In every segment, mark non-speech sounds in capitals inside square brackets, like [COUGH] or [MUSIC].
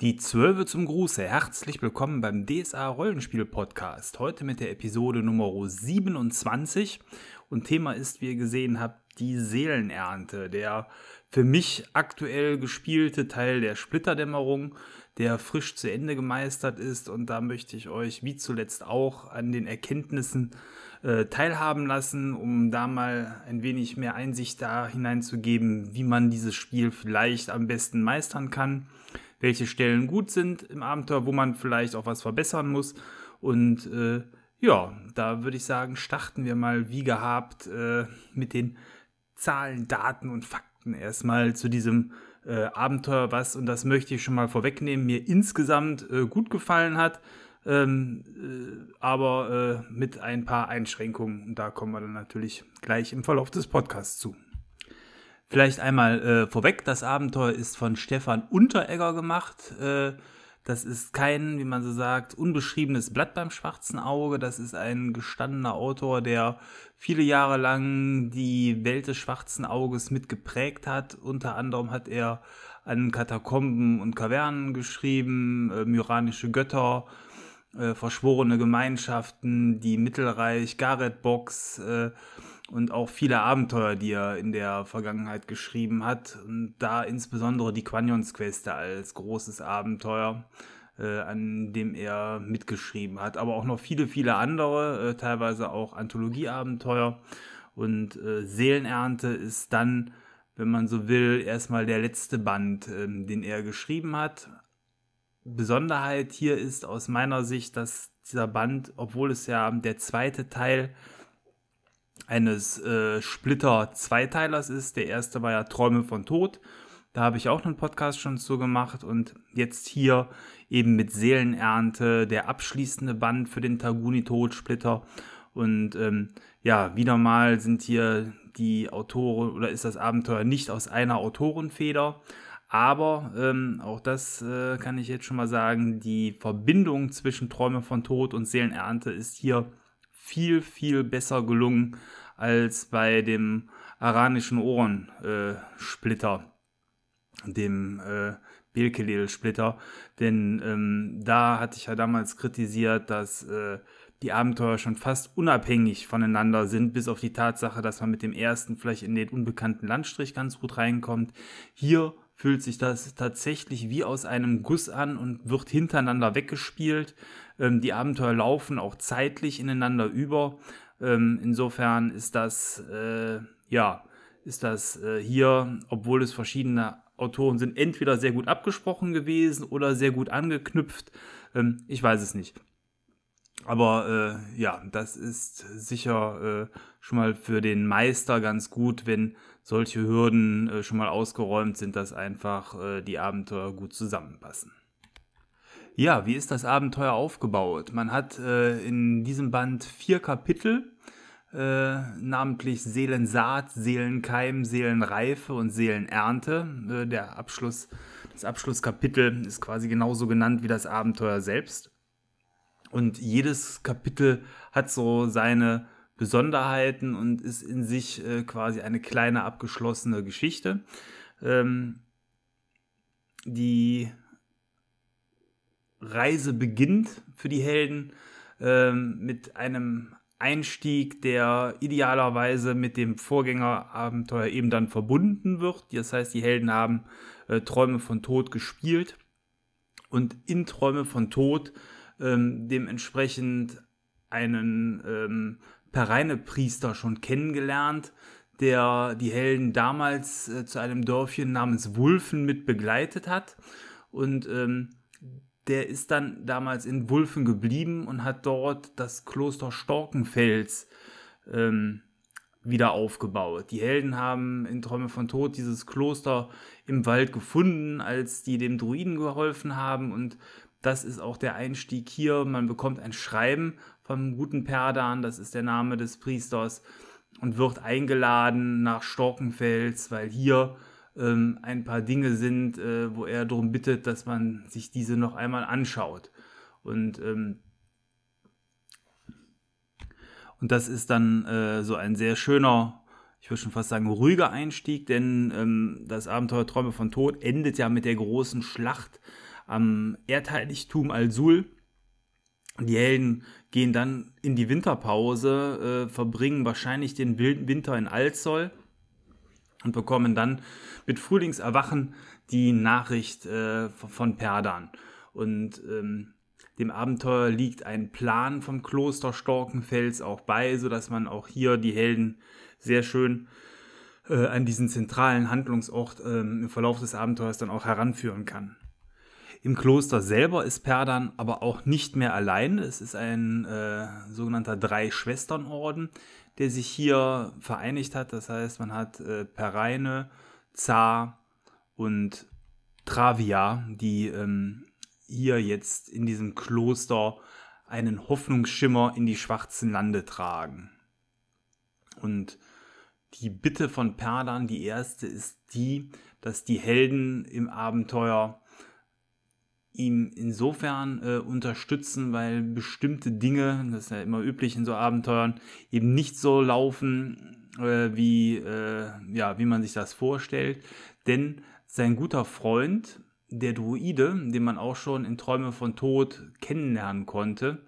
Die Zwölfe zum Gruße. Herzlich willkommen beim DSA Rollenspiel Podcast. Heute mit der Episode Nummer 27. Und Thema ist, wie ihr gesehen habt, die Seelenernte. Der für mich aktuell gespielte Teil der Splitterdämmerung, der frisch zu Ende gemeistert ist. Und da möchte ich euch wie zuletzt auch an den Erkenntnissen äh, teilhaben lassen, um da mal ein wenig mehr Einsicht da hineinzugeben, wie man dieses Spiel vielleicht am besten meistern kann welche Stellen gut sind im Abenteuer, wo man vielleicht auch was verbessern muss. Und äh, ja, da würde ich sagen, starten wir mal wie gehabt äh, mit den Zahlen, Daten und Fakten erstmal zu diesem äh, Abenteuer, was, und das möchte ich schon mal vorwegnehmen, mir insgesamt äh, gut gefallen hat. Ähm, äh, aber äh, mit ein paar Einschränkungen. Da kommen wir dann natürlich gleich im Verlauf des Podcasts zu. Vielleicht einmal äh, vorweg, das Abenteuer ist von Stefan Unteregger gemacht. Äh, das ist kein, wie man so sagt, unbeschriebenes Blatt beim schwarzen Auge. Das ist ein gestandener Autor, der viele Jahre lang die Welt des schwarzen Auges mitgeprägt hat. Unter anderem hat er an Katakomben und Kavernen geschrieben, äh, myranische Götter, äh, verschworene Gemeinschaften, die Mittelreich, Gareth Box, äh, und auch viele Abenteuer, die er in der Vergangenheit geschrieben hat. Und da insbesondere die Quanions Queste als großes Abenteuer, äh, an dem er mitgeschrieben hat. Aber auch noch viele, viele andere, äh, teilweise auch Anthologieabenteuer. Und äh, Seelenernte ist dann, wenn man so will, erstmal der letzte Band, ähm, den er geschrieben hat. Besonderheit hier ist aus meiner Sicht, dass dieser Band, obwohl es ja der zweite Teil ist, eines äh, Splitter-Zweiteilers ist. Der erste war ja Träume von Tod. Da habe ich auch einen Podcast schon zu gemacht und jetzt hier eben mit Seelenernte der abschließende Band für den Taguni-Todsplitter. Und ähm, ja, wieder mal sind hier die Autoren oder ist das Abenteuer nicht aus einer Autorenfeder. Aber ähm, auch das äh, kann ich jetzt schon mal sagen, die Verbindung zwischen Träume von Tod und Seelenernte ist hier viel, viel besser gelungen als bei dem aranischen Ohrensplitter, äh, dem äh, Belkelel-Splitter. Denn ähm, da hatte ich ja damals kritisiert, dass äh, die Abenteuer schon fast unabhängig voneinander sind, bis auf die Tatsache, dass man mit dem ersten vielleicht in den unbekannten Landstrich ganz gut reinkommt. Hier fühlt sich das tatsächlich wie aus einem Guss an und wird hintereinander weggespielt. Ähm, die Abenteuer laufen auch zeitlich ineinander über. Ähm, insofern ist das, äh, ja, ist das äh, hier, obwohl es verschiedene Autoren sind, entweder sehr gut abgesprochen gewesen oder sehr gut angeknüpft. Ähm, ich weiß es nicht. Aber äh, ja, das ist sicher äh, schon mal für den Meister ganz gut, wenn solche Hürden äh, schon mal ausgeräumt sind, dass einfach äh, die Abenteuer gut zusammenpassen. Ja, wie ist das Abenteuer aufgebaut? Man hat äh, in diesem Band vier Kapitel, äh, namentlich Seelensaat, Seelenkeim, Seelenreife und Seelenernte. Äh, der Abschluss, das Abschlusskapitel ist quasi genauso genannt wie das Abenteuer selbst. Und jedes Kapitel hat so seine Besonderheiten und ist in sich äh, quasi eine kleine abgeschlossene Geschichte. Ähm, die Reise beginnt für die Helden ähm, mit einem Einstieg, der idealerweise mit dem Vorgängerabenteuer eben dann verbunden wird. Das heißt, die Helden haben äh, Träume von Tod gespielt und in Träume von Tod ähm, dementsprechend einen ähm, Pereine-Priester schon kennengelernt, der die Helden damals äh, zu einem Dörfchen namens Wulfen mit begleitet hat. Und ähm, der ist dann damals in Wulfen geblieben und hat dort das Kloster Storkenfels ähm, wieder aufgebaut. Die Helden haben in Träume von Tod dieses Kloster im Wald gefunden, als die dem Druiden geholfen haben und das ist auch der Einstieg hier. Man bekommt ein Schreiben vom guten Perdan, das ist der Name des Priesters, und wird eingeladen nach Storkenfels, weil hier ähm, ein paar Dinge sind, äh, wo er darum bittet, dass man sich diese noch einmal anschaut. Und, ähm, und das ist dann äh, so ein sehr schöner, ich würde schon fast sagen, ruhiger Einstieg, denn ähm, das Abenteuer Träume von Tod endet ja mit der großen Schlacht am Erdheiligtum Al-Sul. Die Helden gehen dann in die Winterpause, äh, verbringen wahrscheinlich den Winter in Alzol und bekommen dann mit Frühlingserwachen die Nachricht äh, von Perdan. Und ähm, dem Abenteuer liegt ein Plan vom Kloster Storkenfels auch bei, sodass man auch hier die Helden sehr schön äh, an diesen zentralen Handlungsort äh, im Verlauf des Abenteuers dann auch heranführen kann. Im Kloster selber ist Perdan aber auch nicht mehr allein. Es ist ein äh, sogenannter Drei-Schwestern-Orden, der sich hier vereinigt hat. Das heißt, man hat äh, Pereine, Zar und Travia, die ähm, hier jetzt in diesem Kloster einen Hoffnungsschimmer in die schwarzen Lande tragen. Und die Bitte von Perdan, die erste, ist die, dass die Helden im Abenteuer ihm insofern äh, unterstützen, weil bestimmte Dinge, das ist ja immer üblich in so Abenteuern, eben nicht so laufen, äh, wie, äh, ja, wie man sich das vorstellt. Denn sein guter Freund, der Druide, den man auch schon in Träume von Tod kennenlernen konnte,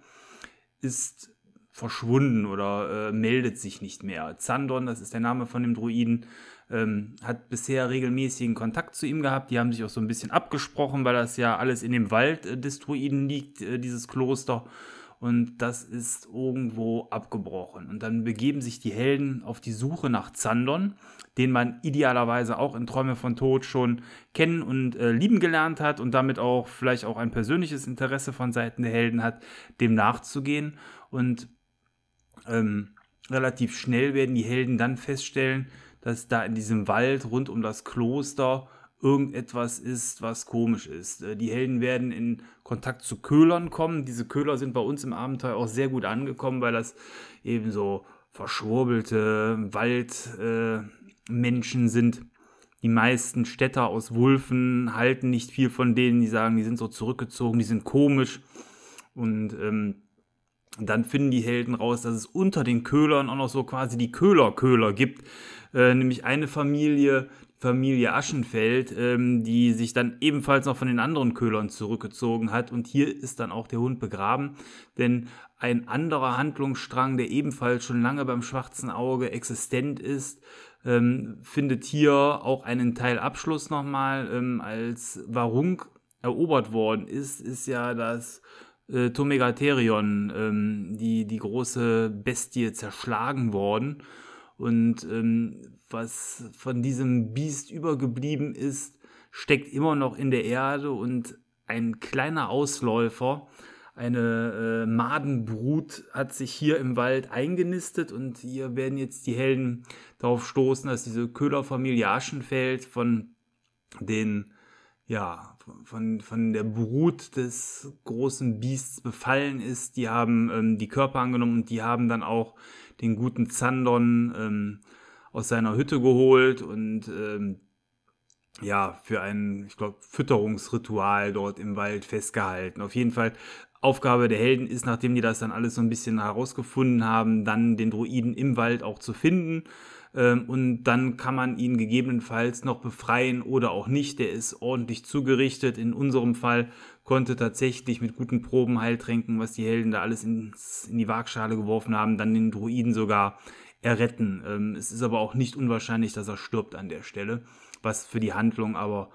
ist verschwunden oder äh, meldet sich nicht mehr. Zandon, das ist der Name von dem Druiden, ähm, hat bisher regelmäßigen Kontakt zu ihm gehabt. Die haben sich auch so ein bisschen abgesprochen, weil das ja alles in dem Wald äh, des Druiden liegt, äh, dieses Kloster. Und das ist irgendwo abgebrochen. Und dann begeben sich die Helden auf die Suche nach Zandon, den man idealerweise auch in Träume von Tod schon kennen und äh, lieben gelernt hat und damit auch vielleicht auch ein persönliches Interesse von Seiten der Helden hat, dem nachzugehen. Und ähm, relativ schnell werden die Helden dann feststellen, dass da in diesem Wald rund um das Kloster irgendetwas ist, was komisch ist. Äh, die Helden werden in Kontakt zu Köhlern kommen. Diese Köhler sind bei uns im Abenteuer auch sehr gut angekommen, weil das eben so verschwurbelte Waldmenschen äh, sind. Die meisten Städter aus Wulfen halten nicht viel von denen, die sagen, die sind so zurückgezogen, die sind komisch. Und ähm, dann finden die Helden raus, dass es unter den Köhlern auch noch so quasi die Köhler-Köhler gibt. Äh, nämlich eine Familie, Familie Aschenfeld, ähm, die sich dann ebenfalls noch von den anderen Köhlern zurückgezogen hat. Und hier ist dann auch der Hund begraben, denn ein anderer Handlungsstrang, der ebenfalls schon lange beim schwarzen Auge existent ist, ähm, findet hier auch einen Teilabschluss nochmal, ähm, als Warung erobert worden ist, ist ja das äh, Tomegatherion, ähm, die, die große Bestie, zerschlagen worden. Und ähm, was von diesem Biest übergeblieben ist, steckt immer noch in der Erde und ein kleiner Ausläufer, eine äh, Madenbrut hat sich hier im Wald eingenistet und hier werden jetzt die Helden darauf stoßen, dass diese Köhlerfamilie Aschenfeld von den ja, von, von der Brut des großen Biests befallen ist. Die haben ähm, die Körper angenommen und die haben dann auch den guten Zandon ähm, aus seiner Hütte geholt und ähm, ja, für ein, ich glaube, Fütterungsritual dort im Wald festgehalten. Auf jeden Fall, Aufgabe der Helden ist, nachdem die das dann alles so ein bisschen herausgefunden haben, dann den Druiden im Wald auch zu finden ähm, und dann kann man ihn gegebenenfalls noch befreien oder auch nicht. Der ist ordentlich zugerichtet. In unserem Fall konnte tatsächlich mit guten Proben Heiltränken, was die Helden da alles ins, in die Waagschale geworfen haben, dann den Druiden sogar erretten. Ähm, es ist aber auch nicht unwahrscheinlich, dass er stirbt an der Stelle, was für die Handlung aber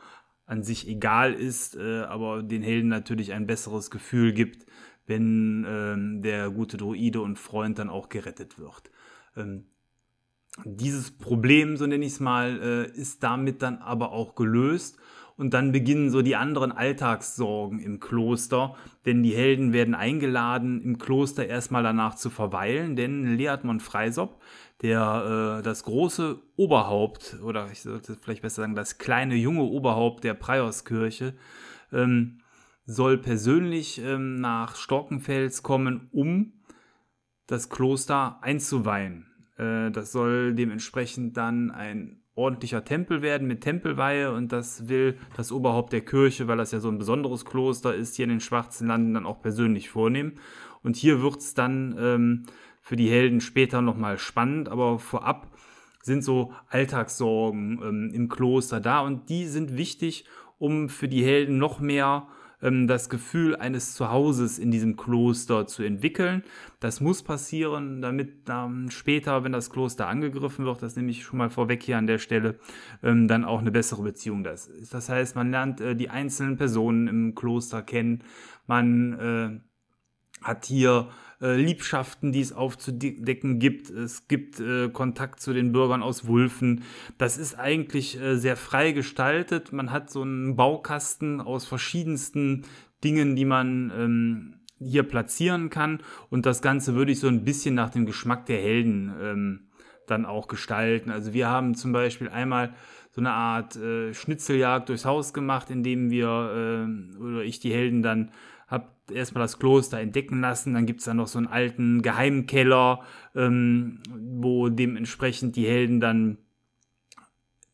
an sich egal ist, äh, aber den Helden natürlich ein besseres Gefühl gibt, wenn ähm, der gute Druide und Freund dann auch gerettet wird. Ähm, dieses Problem, so nenne ich es mal, äh, ist damit dann aber auch gelöst. Und dann beginnen so die anderen Alltagssorgen im Kloster, denn die Helden werden eingeladen, im Kloster erstmal danach zu verweilen, denn Leatmon Freisop, der äh, das große Oberhaupt, oder ich sollte vielleicht besser sagen, das kleine junge Oberhaupt der Priorskirche, ähm, soll persönlich ähm, nach Storkenfels kommen, um das Kloster einzuweihen. Äh, das soll dementsprechend dann ein ordentlicher Tempel werden mit Tempelweihe und das will das Oberhaupt der Kirche, weil das ja so ein besonderes Kloster ist, hier in den Schwarzen Landen dann auch persönlich vornehmen. Und hier wird es dann ähm, für die Helden später nochmal spannend, aber vorab sind so Alltagssorgen ähm, im Kloster da und die sind wichtig, um für die Helden noch mehr ähm, das Gefühl eines Zuhauses in diesem Kloster zu entwickeln. Das muss passieren, damit ähm, später, wenn das Kloster angegriffen wird, das nehme ich schon mal vorweg hier an der Stelle, ähm, dann auch eine bessere Beziehung das ist. Das heißt, man lernt äh, die einzelnen Personen im Kloster kennen, man äh, hat hier äh, Liebschaften, die es aufzudecken gibt. Es gibt äh, Kontakt zu den Bürgern aus Wulfen. Das ist eigentlich äh, sehr frei gestaltet. Man hat so einen Baukasten aus verschiedensten Dingen, die man ähm, hier platzieren kann. Und das Ganze würde ich so ein bisschen nach dem Geschmack der Helden ähm, dann auch gestalten. Also wir haben zum Beispiel einmal so eine Art äh, Schnitzeljagd durchs Haus gemacht, indem wir äh, oder ich die Helden dann erstmal das Kloster entdecken lassen. Dann gibt es da noch so einen alten Geheimkeller, ähm, wo dementsprechend die Helden dann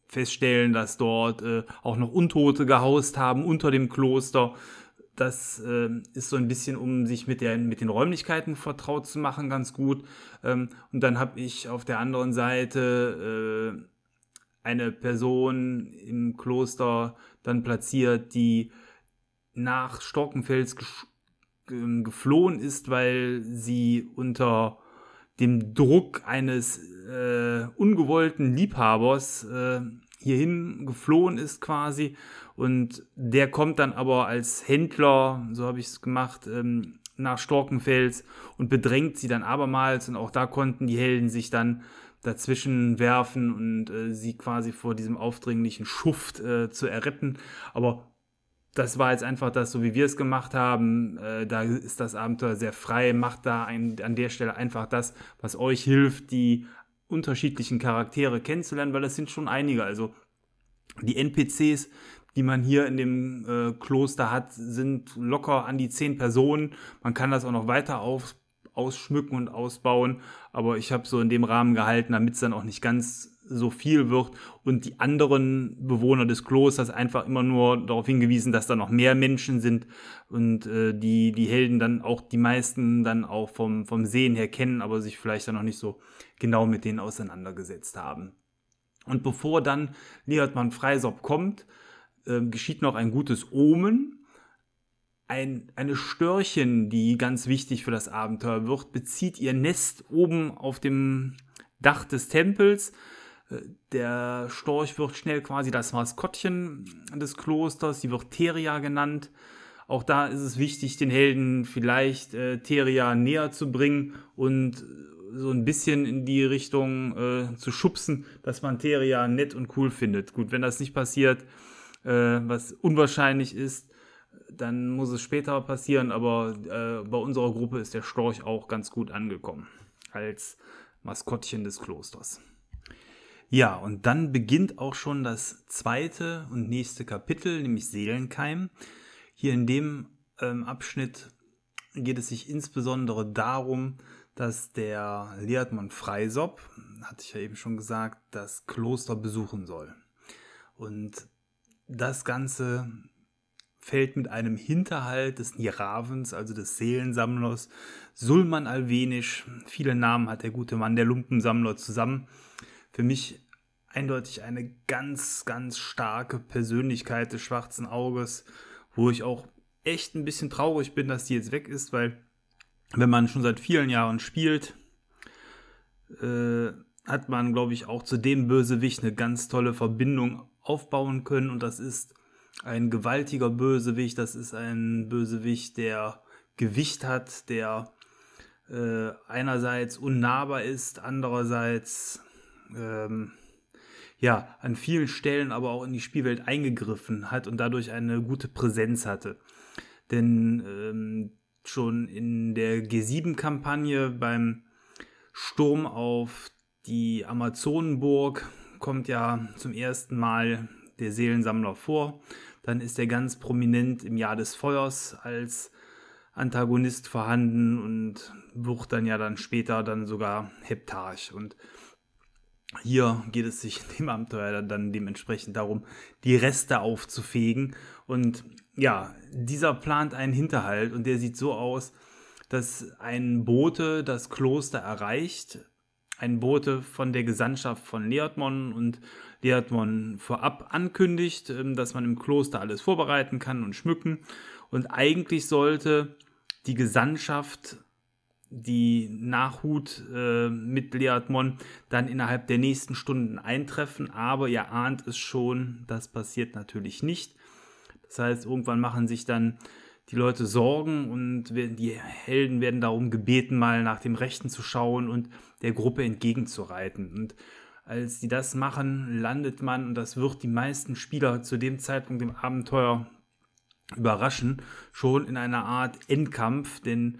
feststellen, dass dort äh, auch noch Untote gehaust haben unter dem Kloster. Das äh, ist so ein bisschen, um sich mit, der, mit den Räumlichkeiten vertraut zu machen, ganz gut. Ähm, und dann habe ich auf der anderen Seite äh, eine Person im Kloster dann platziert, die nach Storkenfels ähm, geflohen ist, weil sie unter dem Druck eines äh, ungewollten Liebhabers äh, hierhin geflohen ist quasi. Und der kommt dann aber als Händler, so habe ich es gemacht, ähm, nach Storkenfels und bedrängt sie dann abermals. Und auch da konnten die Helden sich dann dazwischen werfen und äh, sie quasi vor diesem aufdringlichen Schuft äh, zu erretten. Aber das war jetzt einfach das, so wie wir es gemacht haben. Äh, da ist das Abenteuer sehr frei. Macht da ein, an der Stelle einfach das, was euch hilft, die unterschiedlichen Charaktere kennenzulernen, weil das sind schon einige. Also die NPCs, die man hier in dem äh, Kloster hat, sind locker an die zehn Personen. Man kann das auch noch weiter auf, ausschmücken und ausbauen, aber ich habe so in dem Rahmen gehalten, damit es dann auch nicht ganz so viel wird und die anderen Bewohner des Klosters einfach immer nur darauf hingewiesen, dass da noch mehr Menschen sind und äh, die, die Helden dann auch die meisten dann auch vom, vom Sehen her kennen, aber sich vielleicht dann noch nicht so genau mit denen auseinandergesetzt haben. Und bevor dann Leotmann Freisop kommt, äh, geschieht noch ein gutes Omen. Ein, eine Störchen, die ganz wichtig für das Abenteuer wird, bezieht ihr Nest oben auf dem Dach des Tempels der Storch wird schnell quasi das Maskottchen des Klosters, sie wird Teria genannt. Auch da ist es wichtig, den Helden vielleicht äh, Teria näher zu bringen und so ein bisschen in die Richtung äh, zu schubsen, dass man Teria nett und cool findet. Gut, wenn das nicht passiert, äh, was unwahrscheinlich ist, dann muss es später passieren, aber äh, bei unserer Gruppe ist der Storch auch ganz gut angekommen als Maskottchen des Klosters. Ja, und dann beginnt auch schon das zweite und nächste Kapitel, nämlich Seelenkeim. Hier in dem ähm, Abschnitt geht es sich insbesondere darum, dass der Lehrtmann Freisop, hatte ich ja eben schon gesagt, das Kloster besuchen soll. Und das Ganze fällt mit einem Hinterhalt des Niravens, also des Seelensammlers, Sulman Alvenisch, viele Namen hat der gute Mann, der Lumpensammler, zusammen. Für mich eindeutig eine ganz, ganz starke Persönlichkeit des schwarzen Auges, wo ich auch echt ein bisschen traurig bin, dass die jetzt weg ist, weil wenn man schon seit vielen Jahren spielt, äh, hat man, glaube ich, auch zu dem Bösewicht eine ganz tolle Verbindung aufbauen können und das ist ein gewaltiger Bösewicht, das ist ein Bösewicht, der Gewicht hat, der äh, einerseits unnahbar ist, andererseits ähm, ja, an vielen Stellen aber auch in die Spielwelt eingegriffen hat und dadurch eine gute Präsenz hatte. Denn ähm, schon in der G7-Kampagne beim Sturm auf die Amazonenburg kommt ja zum ersten Mal der Seelensammler vor. Dann ist er ganz prominent im Jahr des Feuers als Antagonist vorhanden und wird dann ja dann später dann sogar Heptarch. Und hier geht es sich [LAUGHS] dem Abenteuer dann dementsprechend darum, die Reste aufzufegen. Und ja, dieser plant einen Hinterhalt und der sieht so aus, dass ein Bote das Kloster erreicht ein Bote von der Gesandtschaft von Leatmon und Leatmon vorab ankündigt, ähm, dass man im Kloster alles vorbereiten kann und schmücken. Und eigentlich sollte die Gesandtschaft die Nachhut äh, mit Leatmon dann innerhalb der nächsten Stunden eintreffen, aber ihr ahnt es schon, das passiert natürlich nicht. Das heißt, irgendwann machen sich dann die Leute Sorgen und die Helden werden darum gebeten, mal nach dem Rechten zu schauen und der Gruppe entgegenzureiten. Und als die das machen, landet man, und das wird die meisten Spieler zu dem Zeitpunkt im Abenteuer überraschen, schon in einer Art Endkampf, denn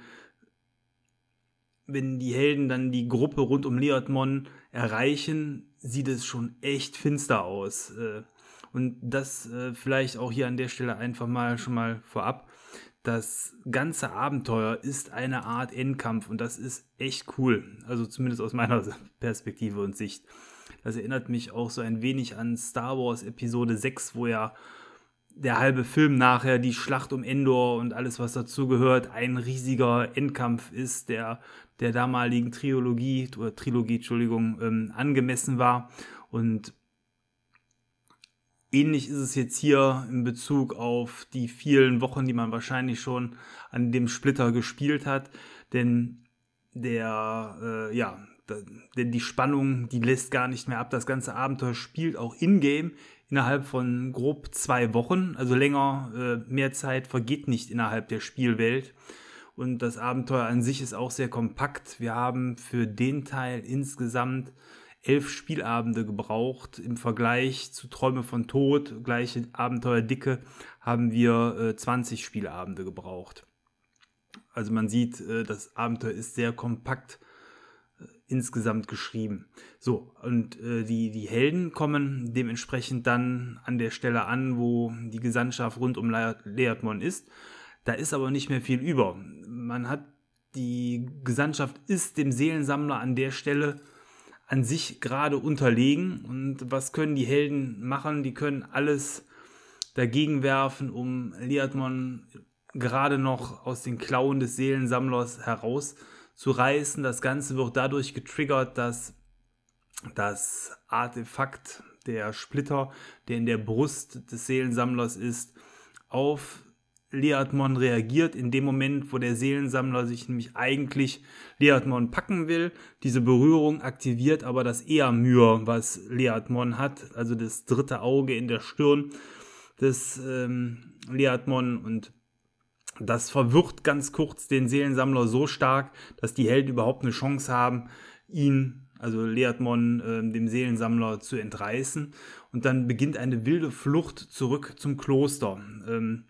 wenn die Helden dann die Gruppe rund um Leotmon erreichen, sieht es schon echt finster aus. Äh, und das äh, vielleicht auch hier an der Stelle einfach mal schon mal vorab. Das ganze Abenteuer ist eine Art Endkampf und das ist echt cool. Also zumindest aus meiner [LAUGHS] Perspektive und Sicht. Das erinnert mich auch so ein wenig an Star Wars Episode 6, wo ja der halbe Film nachher, die Schlacht um Endor und alles, was dazugehört, ein riesiger Endkampf ist, der der damaligen Trilogie, oder Trilogie, Entschuldigung, ähm, angemessen war. Und ähnlich ist es jetzt hier in Bezug auf die vielen Wochen, die man wahrscheinlich schon an dem Splitter gespielt hat. Denn der, äh, ja, denn die Spannung, die lässt gar nicht mehr ab. Das ganze Abenteuer spielt auch in-game innerhalb von grob zwei Wochen. Also länger, äh, mehr Zeit vergeht nicht innerhalb der Spielwelt. Und das Abenteuer an sich ist auch sehr kompakt. Wir haben für den Teil insgesamt elf Spielabende gebraucht. Im Vergleich zu Träume von Tod, gleiche Abenteuerdicke, haben wir äh, 20 Spielabende gebraucht. Also man sieht, äh, das Abenteuer ist sehr kompakt insgesamt geschrieben. So, und äh, die, die Helden kommen dementsprechend dann an der Stelle an, wo die Gesandtschaft rund um Leatmon ist. Da ist aber nicht mehr viel über. Man hat die Gesandtschaft ist dem Seelensammler an der Stelle an sich gerade unterlegen. Und was können die Helden machen? Die können alles dagegen werfen, um Liatmon gerade noch aus den Klauen des Seelensammlers herauszureißen. Das Ganze wird dadurch getriggert, dass das Artefakt, der Splitter, der in der Brust des Seelensammlers ist, auf Leatmon reagiert in dem Moment, wo der Seelensammler sich nämlich eigentlich Leatmon packen will. Diese Berührung aktiviert aber das Eamyr, was Leatmon hat, also das dritte Auge in der Stirn des ähm, Leatmon und das verwirrt ganz kurz den Seelensammler so stark, dass die Helden überhaupt eine Chance haben, ihn, also Leatmon, äh, dem Seelensammler zu entreißen. Und dann beginnt eine wilde Flucht zurück zum Kloster. Ähm,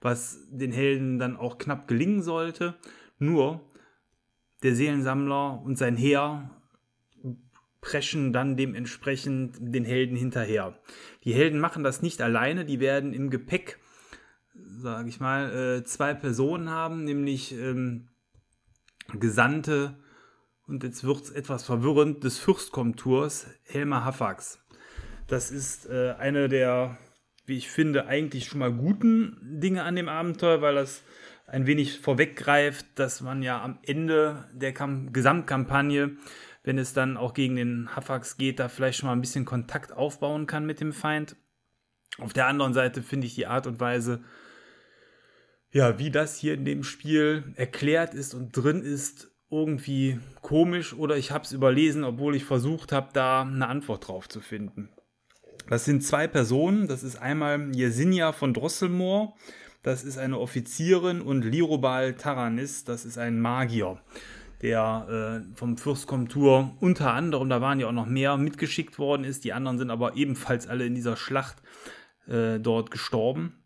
was den Helden dann auch knapp gelingen sollte. Nur der Seelensammler und sein Heer preschen dann dementsprechend den Helden hinterher. Die Helden machen das nicht alleine, die werden im Gepäck, sage ich mal, äh, zwei Personen haben, nämlich ähm, Gesandte, und jetzt wird es etwas verwirrend, des Fürstkomturs Helma Hafax. Das ist äh, eine der wie ich finde, eigentlich schon mal guten Dinge an dem Abenteuer, weil das ein wenig vorweggreift, dass man ja am Ende der Kam Gesamtkampagne, wenn es dann auch gegen den Hafax geht, da vielleicht schon mal ein bisschen Kontakt aufbauen kann mit dem Feind. Auf der anderen Seite finde ich die Art und Weise, ja, wie das hier in dem Spiel erklärt ist und drin ist, irgendwie komisch oder ich habe es überlesen, obwohl ich versucht habe, da eine Antwort drauf zu finden. Das sind zwei Personen. Das ist einmal Yesinia von Drosselmoor. Das ist eine Offizierin und Lirobal Taranis. Das ist ein Magier, der äh, vom Fürstkomtur unter anderem, da waren ja auch noch mehr, mitgeschickt worden ist. Die anderen sind aber ebenfalls alle in dieser Schlacht äh, dort gestorben.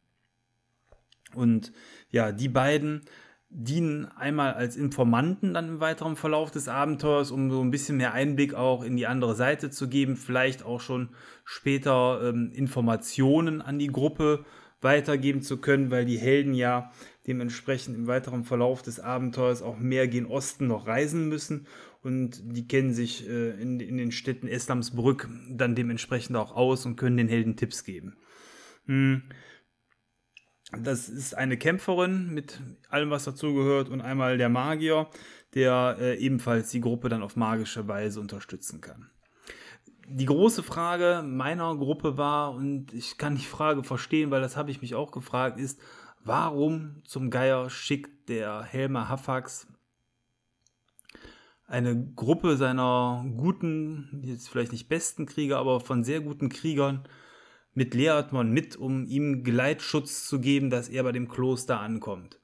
Und ja, die beiden dienen einmal als Informanten dann im weiteren Verlauf des Abenteuers, um so ein bisschen mehr Einblick auch in die andere Seite zu geben, vielleicht auch schon später ähm, Informationen an die Gruppe weitergeben zu können, weil die Helden ja dementsprechend im weiteren Verlauf des Abenteuers auch mehr gen Osten noch reisen müssen und die kennen sich äh, in, in den Städten Eslamsbrück dann dementsprechend auch aus und können den Helden Tipps geben. Hm. Das ist eine Kämpferin mit allem, was dazugehört, und einmal der Magier, der äh, ebenfalls die Gruppe dann auf magische Weise unterstützen kann. Die große Frage meiner Gruppe war, und ich kann die Frage verstehen, weil das habe ich mich auch gefragt, ist, warum zum Geier schickt der Helmer Hafax eine Gruppe seiner guten, jetzt vielleicht nicht besten Krieger, aber von sehr guten Kriegern mit Leatmon mit, um ihm Geleitschutz zu geben, dass er bei dem Kloster ankommt.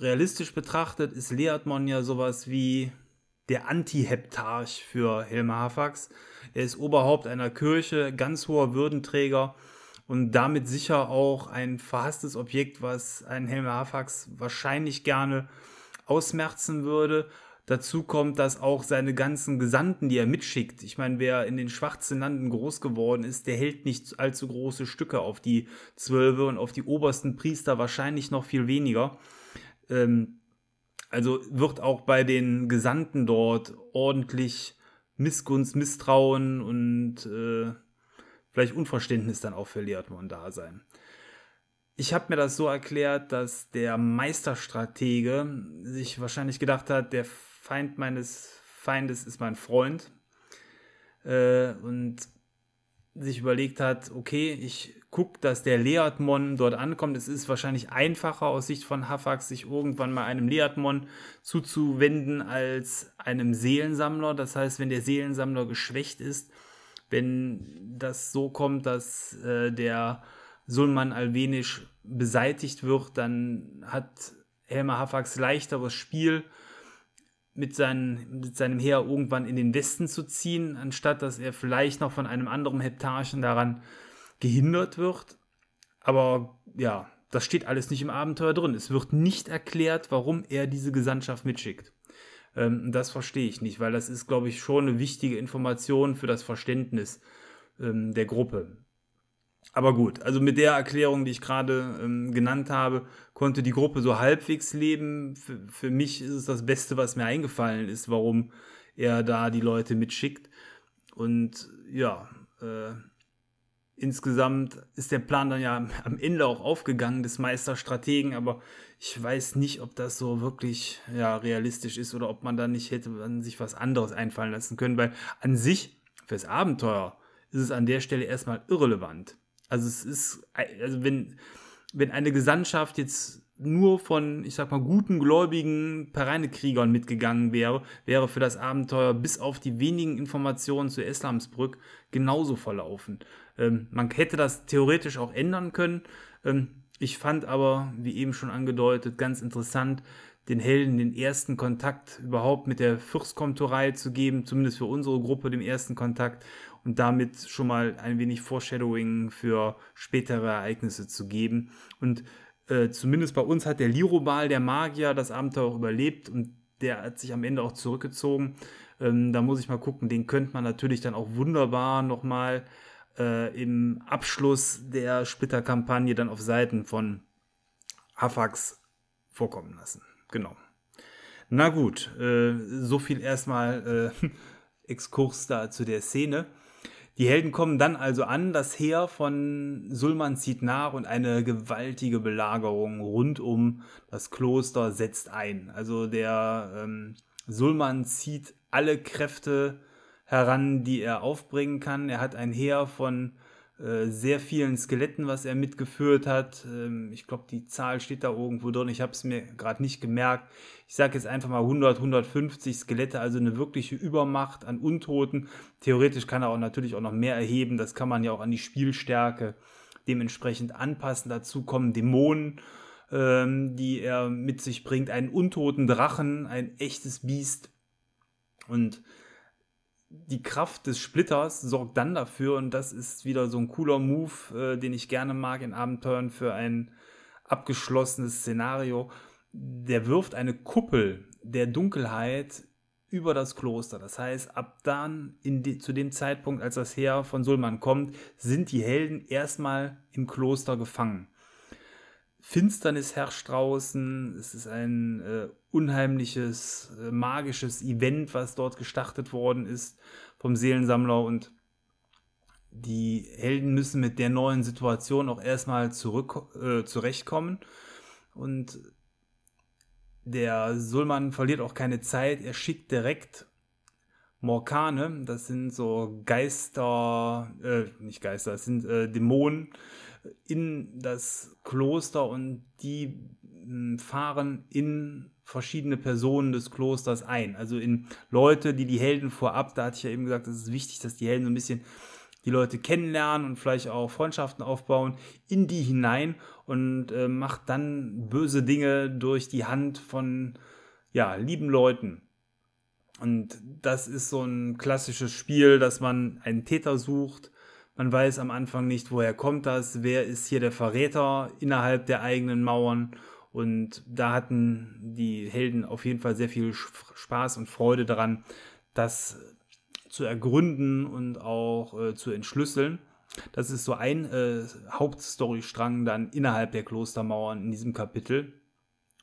Realistisch betrachtet ist Leatmon ja sowas wie der Anti-Heptarch für Helma Hafax. Er ist Oberhaupt einer Kirche, ganz hoher Würdenträger und damit sicher auch ein verhasstes Objekt, was ein Helma Hafax wahrscheinlich gerne ausmerzen würde. Dazu kommt, dass auch seine ganzen Gesandten, die er mitschickt, ich meine, wer in den schwarzen Landen groß geworden ist, der hält nicht allzu große Stücke auf die Zwölfe und auf die obersten Priester wahrscheinlich noch viel weniger. Ähm, also wird auch bei den Gesandten dort ordentlich Missgunst, Misstrauen und äh, vielleicht Unverständnis dann auch für Leatmon da sein. Ich habe mir das so erklärt, dass der Meisterstratege sich wahrscheinlich gedacht hat, der Feind meines Feindes ist mein Freund. Äh, und sich überlegt hat, okay, ich gucke, dass der Leatmon dort ankommt. Es ist wahrscheinlich einfacher aus Sicht von Hafax, sich irgendwann mal einem Leatmon zuzuwenden als einem Seelensammler. Das heißt, wenn der Seelensammler geschwächt ist, wenn das so kommt, dass äh, der Sulman Alvenisch beseitigt wird, dann hat Helmer Hafax leichteres Spiel mit, seinen, mit seinem Heer irgendwann in den Westen zu ziehen, anstatt dass er vielleicht noch von einem anderen Heptarchen daran gehindert wird. Aber ja, das steht alles nicht im Abenteuer drin. Es wird nicht erklärt, warum er diese Gesandtschaft mitschickt. Ähm, das verstehe ich nicht, weil das ist, glaube ich, schon eine wichtige Information für das Verständnis ähm, der Gruppe. Aber gut, also mit der Erklärung, die ich gerade ähm, genannt habe, konnte die Gruppe so halbwegs leben. Für, für, mich ist es das Beste, was mir eingefallen ist, warum er da die Leute mitschickt. Und ja, äh, insgesamt ist der Plan dann ja am Ende auch aufgegangen des Meisterstrategen, aber ich weiß nicht, ob das so wirklich ja, realistisch ist oder ob man da nicht hätte man sich was anderes einfallen lassen können, weil an sich fürs Abenteuer ist es an der Stelle erstmal irrelevant. Also es ist, also wenn, wenn eine Gesandtschaft jetzt nur von, ich sag mal, guten, gläubigen Pereine-Kriegern mitgegangen wäre, wäre für das Abenteuer bis auf die wenigen Informationen zu Eslamsbrück genauso verlaufen. Ähm, man hätte das theoretisch auch ändern können. Ähm, ich fand aber, wie eben schon angedeutet, ganz interessant, den Helden den ersten Kontakt überhaupt mit der Fürstkomturei zu geben, zumindest für unsere Gruppe den ersten Kontakt und damit schon mal ein wenig Foreshadowing für spätere Ereignisse zu geben. Und äh, zumindest bei uns hat der Lirobal, der Magier, das Abenteuer auch überlebt und der hat sich am Ende auch zurückgezogen. Ähm, da muss ich mal gucken, den könnte man natürlich dann auch wunderbar nochmal äh, im Abschluss der Splitterkampagne dann auf Seiten von Hafax vorkommen lassen. Genau. Na gut, äh, so viel erstmal äh, [LAUGHS] Exkurs da zu der Szene. Die Helden kommen dann also an, das Heer von Sulman zieht nach und eine gewaltige Belagerung rund um das Kloster setzt ein. Also der ähm, Sulman zieht alle Kräfte heran, die er aufbringen kann. Er hat ein Heer von sehr vielen Skeletten, was er mitgeführt hat. Ähm, ich glaube, die Zahl steht da irgendwo drin. Ich habe es mir gerade nicht gemerkt. Ich sage jetzt einfach mal 100, 150 Skelette, also eine wirkliche Übermacht an Untoten. Theoretisch kann er auch natürlich auch noch mehr erheben. Das kann man ja auch an die Spielstärke dementsprechend anpassen. Dazu kommen Dämonen, ähm, die er mit sich bringt. Einen untoten Drachen, ein echtes Biest. Und die Kraft des Splitters sorgt dann dafür, und das ist wieder so ein cooler Move, äh, den ich gerne mag in Abenteuern für ein abgeschlossenes Szenario. Der wirft eine Kuppel der Dunkelheit über das Kloster. Das heißt, ab dann, die, zu dem Zeitpunkt, als das Heer von Sulman kommt, sind die Helden erstmal im Kloster gefangen. Finsternis herrscht draußen. Es ist ein äh, unheimliches, äh, magisches Event, was dort gestartet worden ist vom Seelensammler und die Helden müssen mit der neuen Situation auch erstmal zurück, äh, zurechtkommen. Und der Sulman verliert auch keine Zeit. Er schickt direkt Morkane, das sind so Geister, äh, nicht Geister, das sind äh, Dämonen in das Kloster und die hm, fahren in verschiedene Personen des Klosters ein. Also in Leute, die die Helden vorab, da hatte ich ja eben gesagt, es ist wichtig, dass die Helden so ein bisschen die Leute kennenlernen und vielleicht auch Freundschaften aufbauen, in die hinein und äh, macht dann böse Dinge durch die Hand von ja, lieben Leuten. Und das ist so ein klassisches Spiel, dass man einen Täter sucht. Man weiß am Anfang nicht, woher kommt das, wer ist hier der Verräter innerhalb der eigenen Mauern. Und da hatten die Helden auf jeden Fall sehr viel Spaß und Freude daran, das zu ergründen und auch äh, zu entschlüsseln. Das ist so ein äh, Hauptstorystrang dann innerhalb der Klostermauern in diesem Kapitel.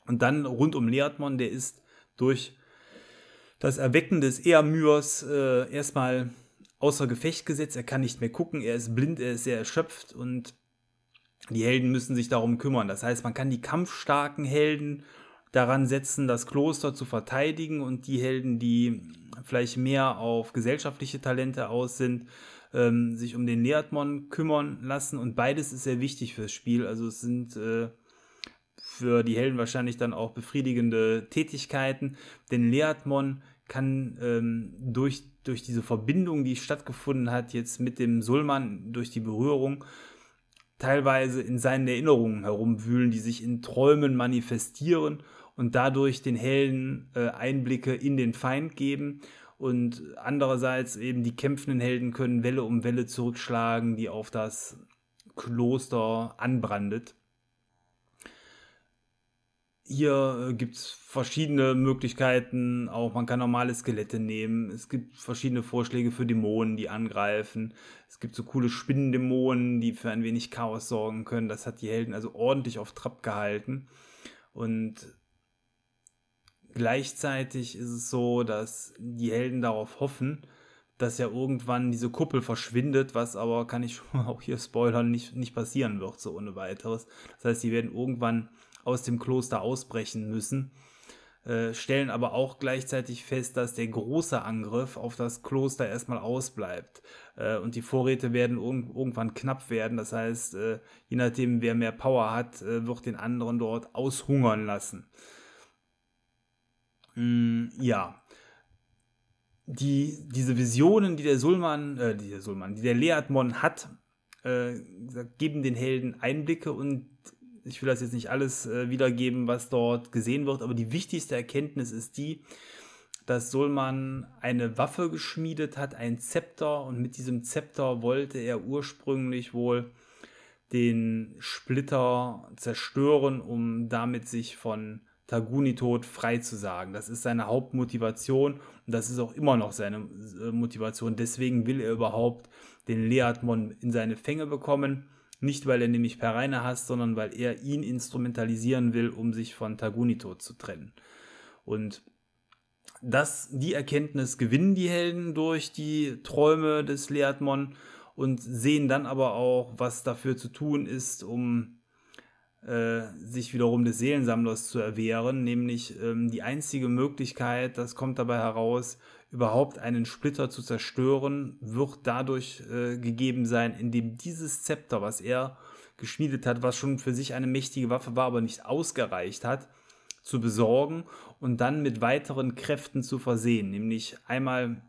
Und dann rund um Leatmon, der ist durch das Erwecken des Eamyrs äh, erstmal außer Gefecht gesetzt. Er kann nicht mehr gucken, er ist blind, er ist sehr erschöpft und die Helden müssen sich darum kümmern. Das heißt, man kann die kampfstarken Helden daran setzen, das Kloster zu verteidigen und die Helden, die vielleicht mehr auf gesellschaftliche Talente aus sind, ähm, sich um den Neatmon kümmern lassen. Und beides ist sehr wichtig fürs Spiel. Also es sind äh, für die Helden wahrscheinlich dann auch befriedigende Tätigkeiten. Denn Leatmon kann ähm, durch, durch diese Verbindung, die stattgefunden hat, jetzt mit dem Sulman, durch die Berührung, teilweise in seinen Erinnerungen herumwühlen, die sich in Träumen manifestieren und dadurch den Helden äh, Einblicke in den Feind geben. Und andererseits eben die kämpfenden Helden können Welle um Welle zurückschlagen, die auf das Kloster anbrandet. Hier äh, gibt es verschiedene Möglichkeiten, auch man kann normale Skelette nehmen. Es gibt verschiedene Vorschläge für Dämonen, die angreifen. Es gibt so coole Spinnendämonen, die für ein wenig Chaos sorgen können. Das hat die Helden also ordentlich auf Trab gehalten. Und Gleichzeitig ist es so, dass die Helden darauf hoffen, dass ja irgendwann diese Kuppel verschwindet, was aber, kann ich [LAUGHS] auch hier spoilern, nicht, nicht passieren wird, so ohne weiteres. Das heißt, die werden irgendwann aus dem Kloster ausbrechen müssen, äh, stellen aber auch gleichzeitig fest, dass der große Angriff auf das Kloster erstmal ausbleibt. Äh, und die Vorräte werden irg irgendwann knapp werden. Das heißt, äh, je nachdem, wer mehr Power hat, äh, wird den anderen dort aushungern lassen. Mm, ja. Die, diese Visionen, die der Sulman, äh, die der Sulman, die der Leatmon hat, äh, geben den Helden Einblicke und ich will das jetzt nicht alles äh, wiedergeben, was dort gesehen wird, aber die wichtigste Erkenntnis ist die, dass Sulman eine Waffe geschmiedet hat, ein Zepter, und mit diesem Zepter wollte er ursprünglich wohl den Splitter zerstören, um damit sich von Taguni-Tod frei zu. Das ist seine Hauptmotivation und das ist auch immer noch seine äh, Motivation. Deswegen will er überhaupt den Leatmon in seine Fänge bekommen. Nicht, weil er nämlich Pereine hasst, sondern weil er ihn instrumentalisieren will, um sich von Taguni-Tod zu trennen. Und das, die Erkenntnis gewinnen die Helden durch die Träume des Leatmon und sehen dann aber auch, was dafür zu tun ist, um äh, sich wiederum des Seelensammlers zu erwehren, nämlich ähm, die einzige Möglichkeit, das kommt dabei heraus, überhaupt einen Splitter zu zerstören, wird dadurch äh, gegeben sein, indem dieses Zepter, was er geschmiedet hat, was schon für sich eine mächtige Waffe war, aber nicht ausgereicht hat, zu besorgen und dann mit weiteren Kräften zu versehen, nämlich einmal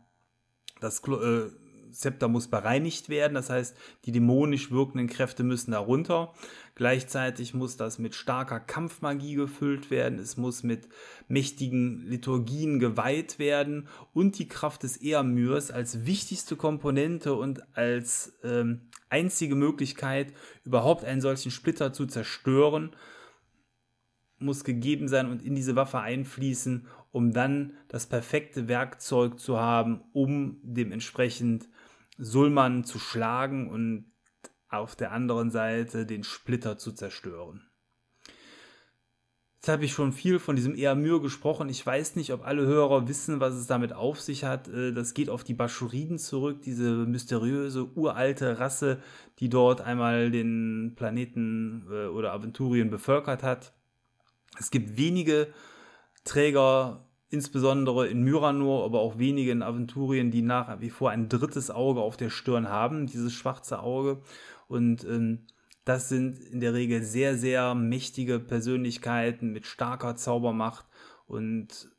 das äh, Zepter muss bereinigt werden, das heißt, die dämonisch wirkenden Kräfte müssen darunter. Gleichzeitig muss das mit starker Kampfmagie gefüllt werden, es muss mit mächtigen Liturgien geweiht werden. Und die Kraft des Eamyrs als wichtigste Komponente und als ähm, einzige Möglichkeit, überhaupt einen solchen Splitter zu zerstören, muss gegeben sein und in diese Waffe einfließen, um dann das perfekte Werkzeug zu haben, um dementsprechend Sulman zu schlagen und auf der anderen Seite den Splitter zu zerstören. Jetzt habe ich schon viel von diesem Eamyr gesprochen. Ich weiß nicht, ob alle Hörer wissen, was es damit auf sich hat. Äh, das geht auf die Baschuriden zurück, diese mysteriöse uralte Rasse, die dort einmal den Planeten äh, oder Aventurien bevölkert hat. Es gibt wenige Träger insbesondere in Myranor, aber auch wenige in Aventurien, die nach wie vor ein drittes Auge auf der Stirn haben, dieses schwarze Auge. Und ähm, das sind in der Regel sehr, sehr mächtige Persönlichkeiten mit starker Zaubermacht. Und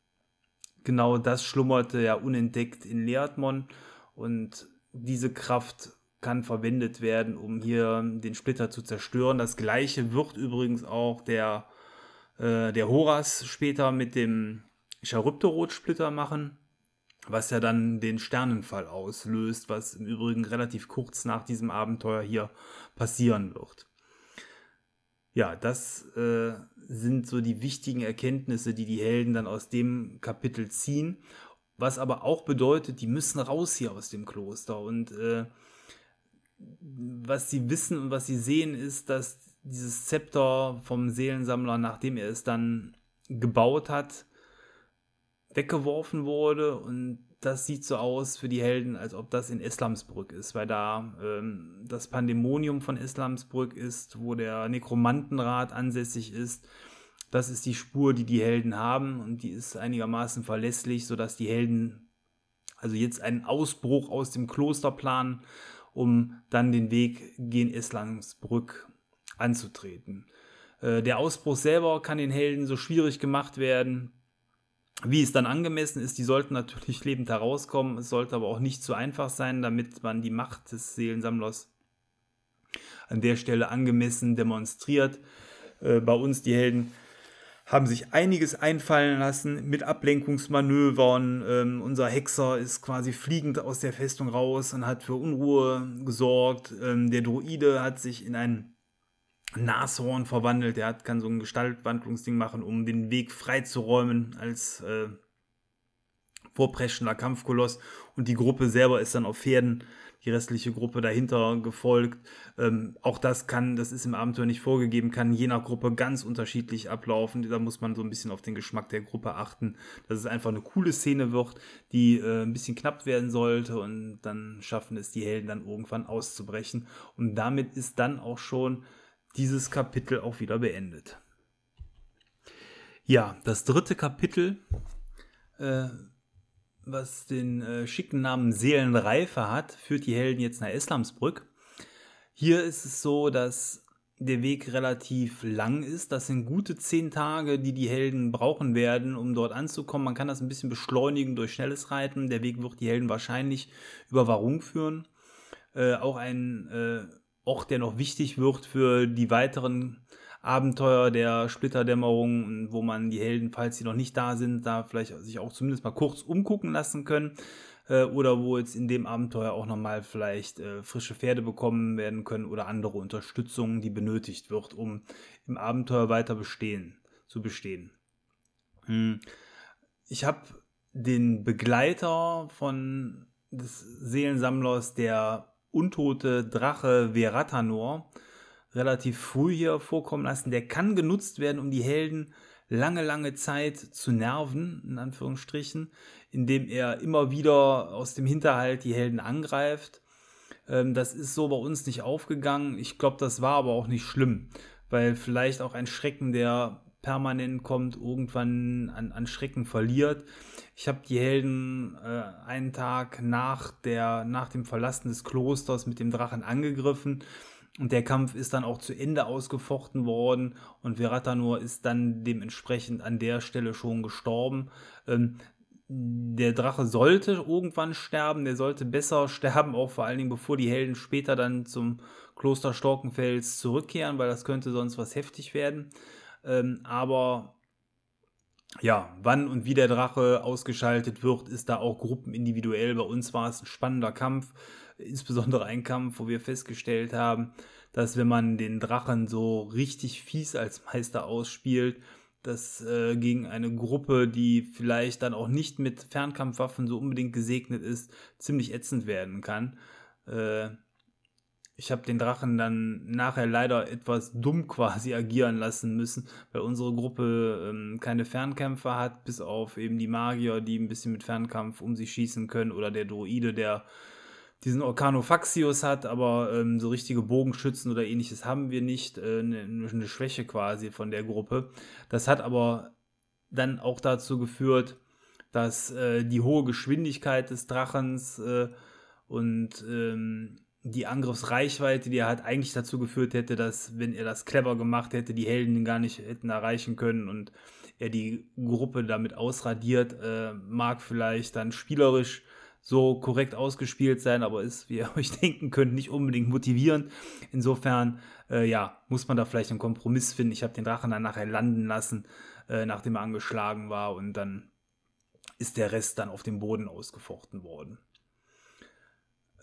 genau das schlummerte ja unentdeckt in Leatmon. Und diese Kraft kann verwendet werden, um hier den Splitter zu zerstören. Das gleiche wird übrigens auch der, äh, der Horas später mit dem Charybdorot-Splitter machen, was ja dann den Sternenfall auslöst, was im Übrigen relativ kurz nach diesem Abenteuer hier passieren wird. Ja, das äh, sind so die wichtigen Erkenntnisse, die die Helden dann aus dem Kapitel ziehen. Was aber auch bedeutet, die müssen raus hier aus dem Kloster. Und äh, was sie wissen und was sie sehen, ist, dass dieses Zepter vom Seelensammler, nachdem er es dann gebaut hat, weggeworfen wurde und das sieht so aus für die Helden, als ob das in Islamsbrück ist, weil da ähm, das Pandemonium von Islamsbrück ist, wo der Nekromantenrat ansässig ist. Das ist die Spur, die die Helden haben und die ist einigermaßen verlässlich, sodass die Helden also jetzt einen Ausbruch aus dem Kloster planen, um dann den Weg gen Islamsbrück anzutreten. Äh, der Ausbruch selber kann den Helden so schwierig gemacht werden, wie es dann angemessen ist, die sollten natürlich [LAUGHS] lebend herauskommen. Es sollte aber auch nicht zu einfach sein, damit man die Macht des Seelensammlers an der Stelle angemessen demonstriert. Äh, bei uns, die Helden, haben sich einiges einfallen lassen mit Ablenkungsmanövern. Ähm, unser Hexer ist quasi fliegend aus der Festung raus und hat für Unruhe gesorgt. Ähm, der Druide hat sich in einen Nashorn verwandelt. Hat, kann so ein Gestaltwandlungsding machen, um den Weg freizuräumen als äh, vorpreschender Kampfkoloss. Und die Gruppe selber ist dann auf Pferden, die restliche Gruppe dahinter gefolgt. Ähm, auch das kann, das ist im Abenteuer nicht vorgegeben, kann je nach Gruppe ganz unterschiedlich ablaufen. Da muss man so ein bisschen auf den Geschmack der Gruppe achten, dass es einfach eine coole Szene wird, die äh, ein bisschen knapp werden sollte und dann schaffen es die Helden dann irgendwann auszubrechen. Und damit ist dann auch schon dieses Kapitel auch wieder beendet. Ja, das dritte Kapitel, äh, was den äh, schicken Namen Seelenreife hat, führt die Helden jetzt nach Islamsbrück. Hier ist es so, dass der Weg relativ lang ist. Das sind gute zehn Tage, die die Helden brauchen werden, um dort anzukommen. Man kann das ein bisschen beschleunigen durch schnelles Reiten. Der Weg wird die Helden wahrscheinlich über Warung führen. Äh, auch ein äh, Ort, der noch wichtig wird für die weiteren Abenteuer der Splitterdämmerung, wo man die Helden, falls sie noch nicht da sind, da vielleicht sich auch zumindest mal kurz umgucken lassen können. Äh, oder wo jetzt in dem Abenteuer auch nochmal vielleicht äh, frische Pferde bekommen werden können oder andere Unterstützung, die benötigt wird, um im Abenteuer weiter bestehen, zu bestehen. Hm. Ich habe den Begleiter von des Seelensammlers, der untote Drache Veratanor relativ früh hier vorkommen lassen. Der kann genutzt werden, um die Helden lange, lange Zeit zu nerven, in Anführungsstrichen, indem er immer wieder aus dem Hinterhalt die Helden angreift. Ähm, das ist so bei uns nicht aufgegangen. Ich glaube, das war aber auch nicht schlimm, weil vielleicht auch ein Schrecken, der permanent kommt, irgendwann an, an Schrecken verliert. Ich habe die Helden äh, einen Tag nach, der, nach dem Verlassen des Klosters mit dem Drachen angegriffen. Und der Kampf ist dann auch zu Ende ausgefochten worden und Veratanor ist dann dementsprechend an der Stelle schon gestorben. Ähm, der Drache sollte irgendwann sterben, der sollte besser [LAUGHS] sterben, auch vor allen Dingen bevor die Helden später dann zum Kloster Storkenfels zurückkehren, weil das könnte sonst was heftig werden. Ähm, aber ja, wann und wie der Drache ausgeschaltet wird, ist da auch gruppenindividuell. Bei uns war es ein spannender Kampf, insbesondere ein Kampf, wo wir festgestellt haben, dass wenn man den Drachen so richtig fies als Meister ausspielt, das äh, gegen eine Gruppe, die vielleicht dann auch nicht mit Fernkampfwaffen so unbedingt gesegnet ist, ziemlich ätzend werden kann. Äh, ich habe den Drachen dann nachher leider etwas dumm [LAUGHS] quasi agieren lassen müssen, weil unsere Gruppe ähm, keine Fernkämpfer hat, bis auf eben die Magier, die ein bisschen mit Fernkampf um sich schießen können, oder der Druide, der diesen Orcanofaxius hat, aber ähm, so richtige Bogenschützen oder ähnliches haben wir nicht. Äh, eine, eine Schwäche quasi von der Gruppe. Das hat aber dann auch dazu geführt, dass äh, die hohe Geschwindigkeit des Drachens äh, und ähm, die Angriffsreichweite, die er hat, eigentlich dazu geführt hätte, dass, wenn er das clever gemacht hätte, die Helden ihn gar nicht hätten erreichen können und er die Gruppe damit ausradiert, äh, mag vielleicht dann spielerisch so korrekt ausgespielt sein, aber ist, wie ihr [LAUGHS] euch denken könnt, nicht unbedingt motivierend. Insofern, äh, ja, muss man da vielleicht einen Kompromiss finden. Ich habe den Drachen dann nachher landen lassen, äh, nachdem er angeschlagen war und dann ist der Rest dann auf dem Boden ausgefochten worden.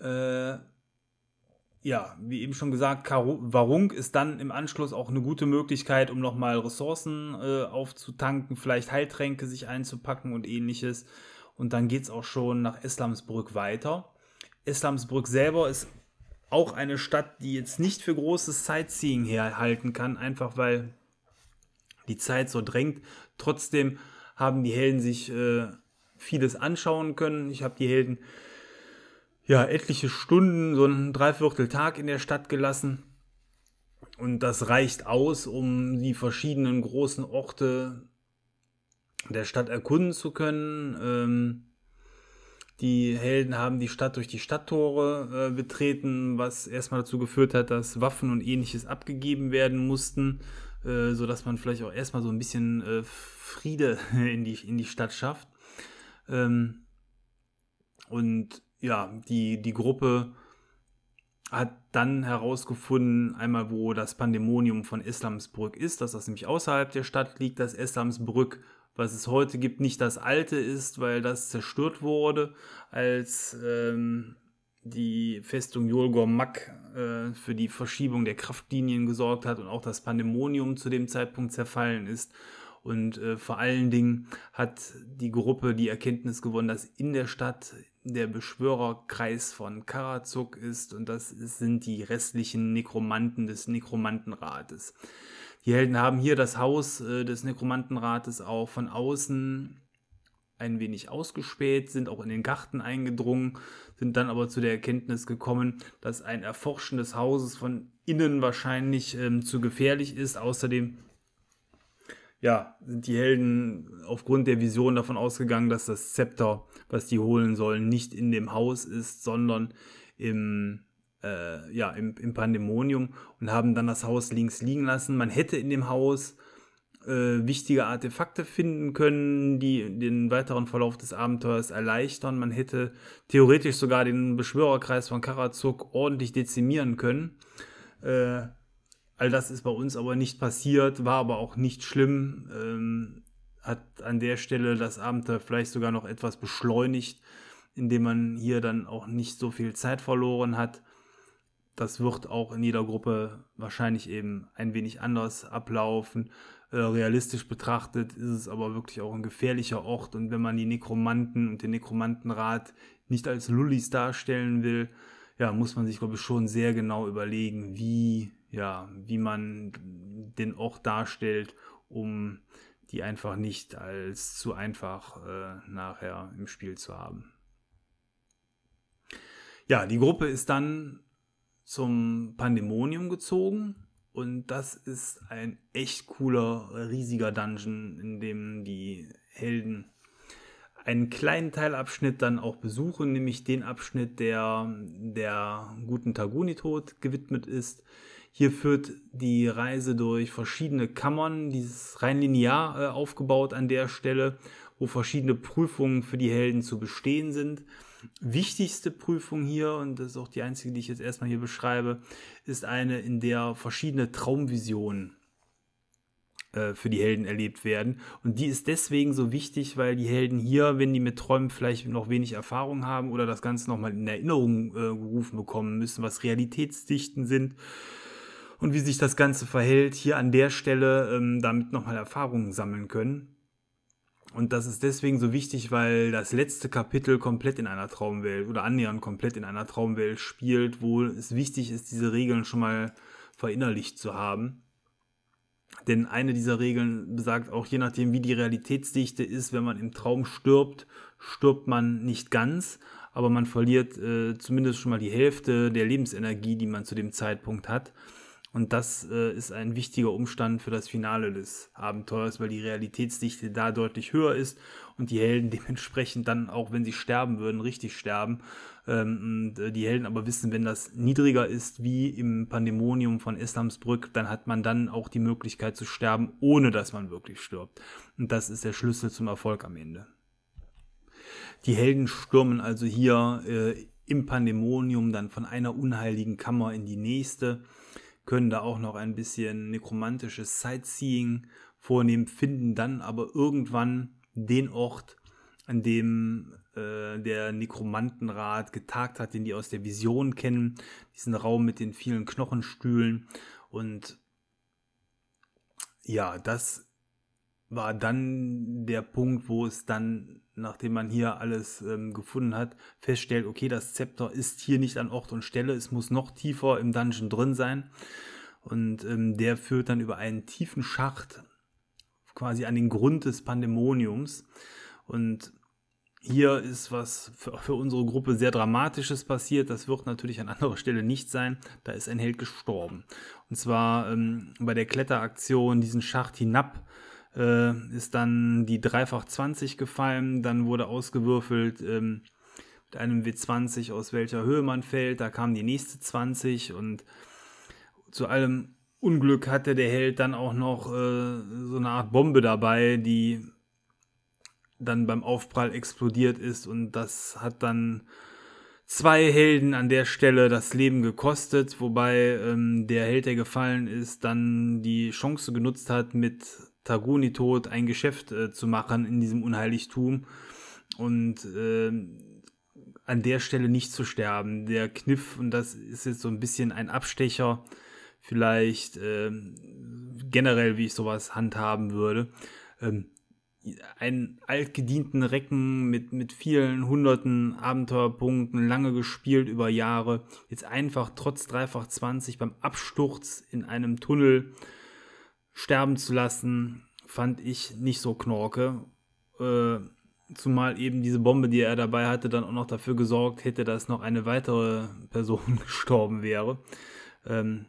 Äh, ja, wie eben schon gesagt, Warung ist dann im Anschluss auch eine gute Möglichkeit, um nochmal Ressourcen äh, aufzutanken, vielleicht Heiltränke sich einzupacken und ähnliches. Und dann geht es auch schon nach Islamsbrück weiter. Islamsbrück selber ist auch eine Stadt, die jetzt nicht für großes Sightseeing herhalten kann, einfach weil die Zeit so drängt. Trotzdem haben die Helden sich äh, vieles anschauen können. Ich habe die Helden ja etliche Stunden, so ein Dreivierteltag in der Stadt gelassen. Und das reicht aus, um die verschiedenen großen Orte der Stadt erkunden zu können. Ähm, die Helden haben die Stadt durch die Stadttore äh, betreten, was erstmal dazu geführt hat, dass Waffen und ähnliches abgegeben werden mussten, äh, sodass man vielleicht auch erstmal so ein bisschen äh, Friede [LAUGHS] in die, in die Stadt schafft. Ähm, und ja, die, die Gruppe hat dann herausgefunden, einmal wo das Pandemonium von Islamsbrück ist, dass das nämlich außerhalb der Stadt liegt, dass Islamsbrück, was es heute gibt, nicht das alte ist, weil das zerstört wurde, als ähm, die Festung Yolgor Mak äh, für die Verschiebung der Kraftlinien gesorgt hat und auch das Pandemonium zu dem Zeitpunkt zerfallen ist. Und äh, vor allen Dingen hat die Gruppe die Erkenntnis gewonnen, dass in der Stadt der Beschwörerkreis von Karazuk ist und das sind die restlichen Nekromanten des Nekromantenrates. Die Helden haben hier das Haus äh, des Nekromantenrates auch von außen ein wenig ausgespäht, sind auch in den Garten eingedrungen, sind dann aber zu der Erkenntnis gekommen, dass ein Erforschen des Hauses von innen wahrscheinlich ähm, zu gefährlich ist. Außerdem ja, sind die Helden aufgrund der Vision davon ausgegangen, dass das Zepter, was die holen sollen, nicht in dem Haus ist, sondern im, äh, ja, im, im Pandemonium und haben dann das Haus links liegen lassen. Man hätte in dem Haus äh, wichtige Artefakte finden können, die den weiteren Verlauf des Abenteuers erleichtern. Man hätte theoretisch sogar den Beschwörerkreis von Karazuk ordentlich dezimieren können. Äh, All das ist bei uns aber nicht passiert, war aber auch nicht schlimm. Ähm, hat an der Stelle das Abenteuer vielleicht sogar noch etwas beschleunigt, indem man hier dann auch nicht so viel Zeit verloren hat. Das wird auch in jeder Gruppe wahrscheinlich eben ein wenig anders ablaufen. Äh, realistisch betrachtet ist es aber wirklich auch ein gefährlicher Ort und wenn man die Nekromanten und den Nekromantenrat nicht als Lullis darstellen will, ja, muss man sich, glaube ich, schon sehr genau überlegen, wie ja, wie man den Ort darstellt, um die einfach nicht als zu einfach äh, nachher im Spiel zu haben. Ja, die Gruppe ist dann zum Pandemonium gezogen und das ist ein echt cooler, riesiger Dungeon, in dem die Helden einen kleinen Teilabschnitt dann auch besuchen, nämlich den Abschnitt, der der guten Taguni-Tod gewidmet ist. Hier führt die Reise durch verschiedene Kammern, dieses rein linear äh, aufgebaut an der Stelle, wo verschiedene Prüfungen für die Helden zu bestehen sind. Wichtigste Prüfung hier, und das ist auch die einzige, die ich jetzt erstmal hier beschreibe, ist eine, in der verschiedene Traumvisionen äh, für die Helden erlebt werden. Und die ist deswegen so wichtig, weil die Helden hier, wenn die mit Träumen vielleicht noch wenig Erfahrung haben oder das Ganze nochmal in Erinnerung äh, gerufen bekommen müssen, was Realitätsdichten sind, und wie sich das Ganze verhält, hier an der Stelle ähm, damit nochmal Erfahrungen sammeln können. Und das ist deswegen so wichtig, weil das letzte Kapitel komplett in einer Traumwelt oder annähernd komplett in einer Traumwelt spielt, wo es wichtig ist, diese Regeln schon mal verinnerlicht zu haben. Denn eine dieser Regeln besagt auch, je nachdem, wie die Realitätsdichte ist, wenn man im Traum stirbt, stirbt man nicht ganz, aber man verliert äh, zumindest schon mal die Hälfte der Lebensenergie, die man zu dem Zeitpunkt hat. Und das äh, ist ein wichtiger Umstand für das Finale des Abenteuers, weil die Realitätsdichte da deutlich höher ist und die Helden [LAUGHS] dementsprechend dann, auch wenn sie sterben würden, richtig sterben. Ähm, und äh, die Helden aber wissen, wenn das niedriger ist, wie im Pandemonium von Islamsbrück, dann hat man dann auch die Möglichkeit zu sterben, ohne dass man wirklich stirbt. Und das ist der Schlüssel zum Erfolg am Ende. Die Helden stürmen also hier äh, im Pandemonium dann von einer unheiligen Kammer in die nächste können da auch noch ein bisschen nekromantisches Sightseeing vornehmen, finden dann aber irgendwann den Ort, an dem äh, der Nekromantenrat getagt hat, den die aus der Vision kennen, diesen Raum mit den vielen Knochenstühlen. Und ja, das war dann der Punkt, wo es dann, nachdem man hier alles ähm, gefunden hat, feststellt, okay, das Zepter ist hier nicht an Ort und Stelle, es muss noch tiefer im Dungeon drin sein. Und ähm, der führt dann über einen tiefen Schacht quasi an den Grund des Pandemoniums. Und hier ist was für, für, unsere Gruppe sehr Dramatisches passiert. Das wird natürlich an anderer Stelle nicht sein. Da ist ein Held gestorben. Und zwar ähm, bei der Kletteraktion diesen Schacht hinab äh, ist dann die Dreifach 20 gefallen, dann wurde ausgewürfelt ähm, mit einem W20, aus welcher Höhe man fällt, da kam die nächste 20 und zu allem Unglück hatte der Held dann auch noch äh, so eine Art Bombe dabei, die dann beim Aufprall explodiert ist. Und das hat dann zwei Helden an der Stelle das Leben gekostet, wobei ähm, der Held, der gefallen ist, dann die Chance genutzt hat, mit Taguni tot ein Geschäft äh, zu machen in diesem Unheiligtum und äh, an der Stelle nicht zu sterben. Der Kniff, und das ist jetzt so ein bisschen ein Abstecher, vielleicht äh, generell, wie ich sowas handhaben würde. Ähm, einen altgedienten Recken mit, mit vielen hunderten Abenteuerpunkten, lange gespielt über Jahre, jetzt einfach trotz dreifach 20 beim Absturz in einem Tunnel sterben zu lassen, fand ich nicht so knorke. Äh, zumal eben diese Bombe, die er dabei hatte, dann auch noch dafür gesorgt hätte, dass noch eine weitere Person [LAUGHS] gestorben wäre, ähm,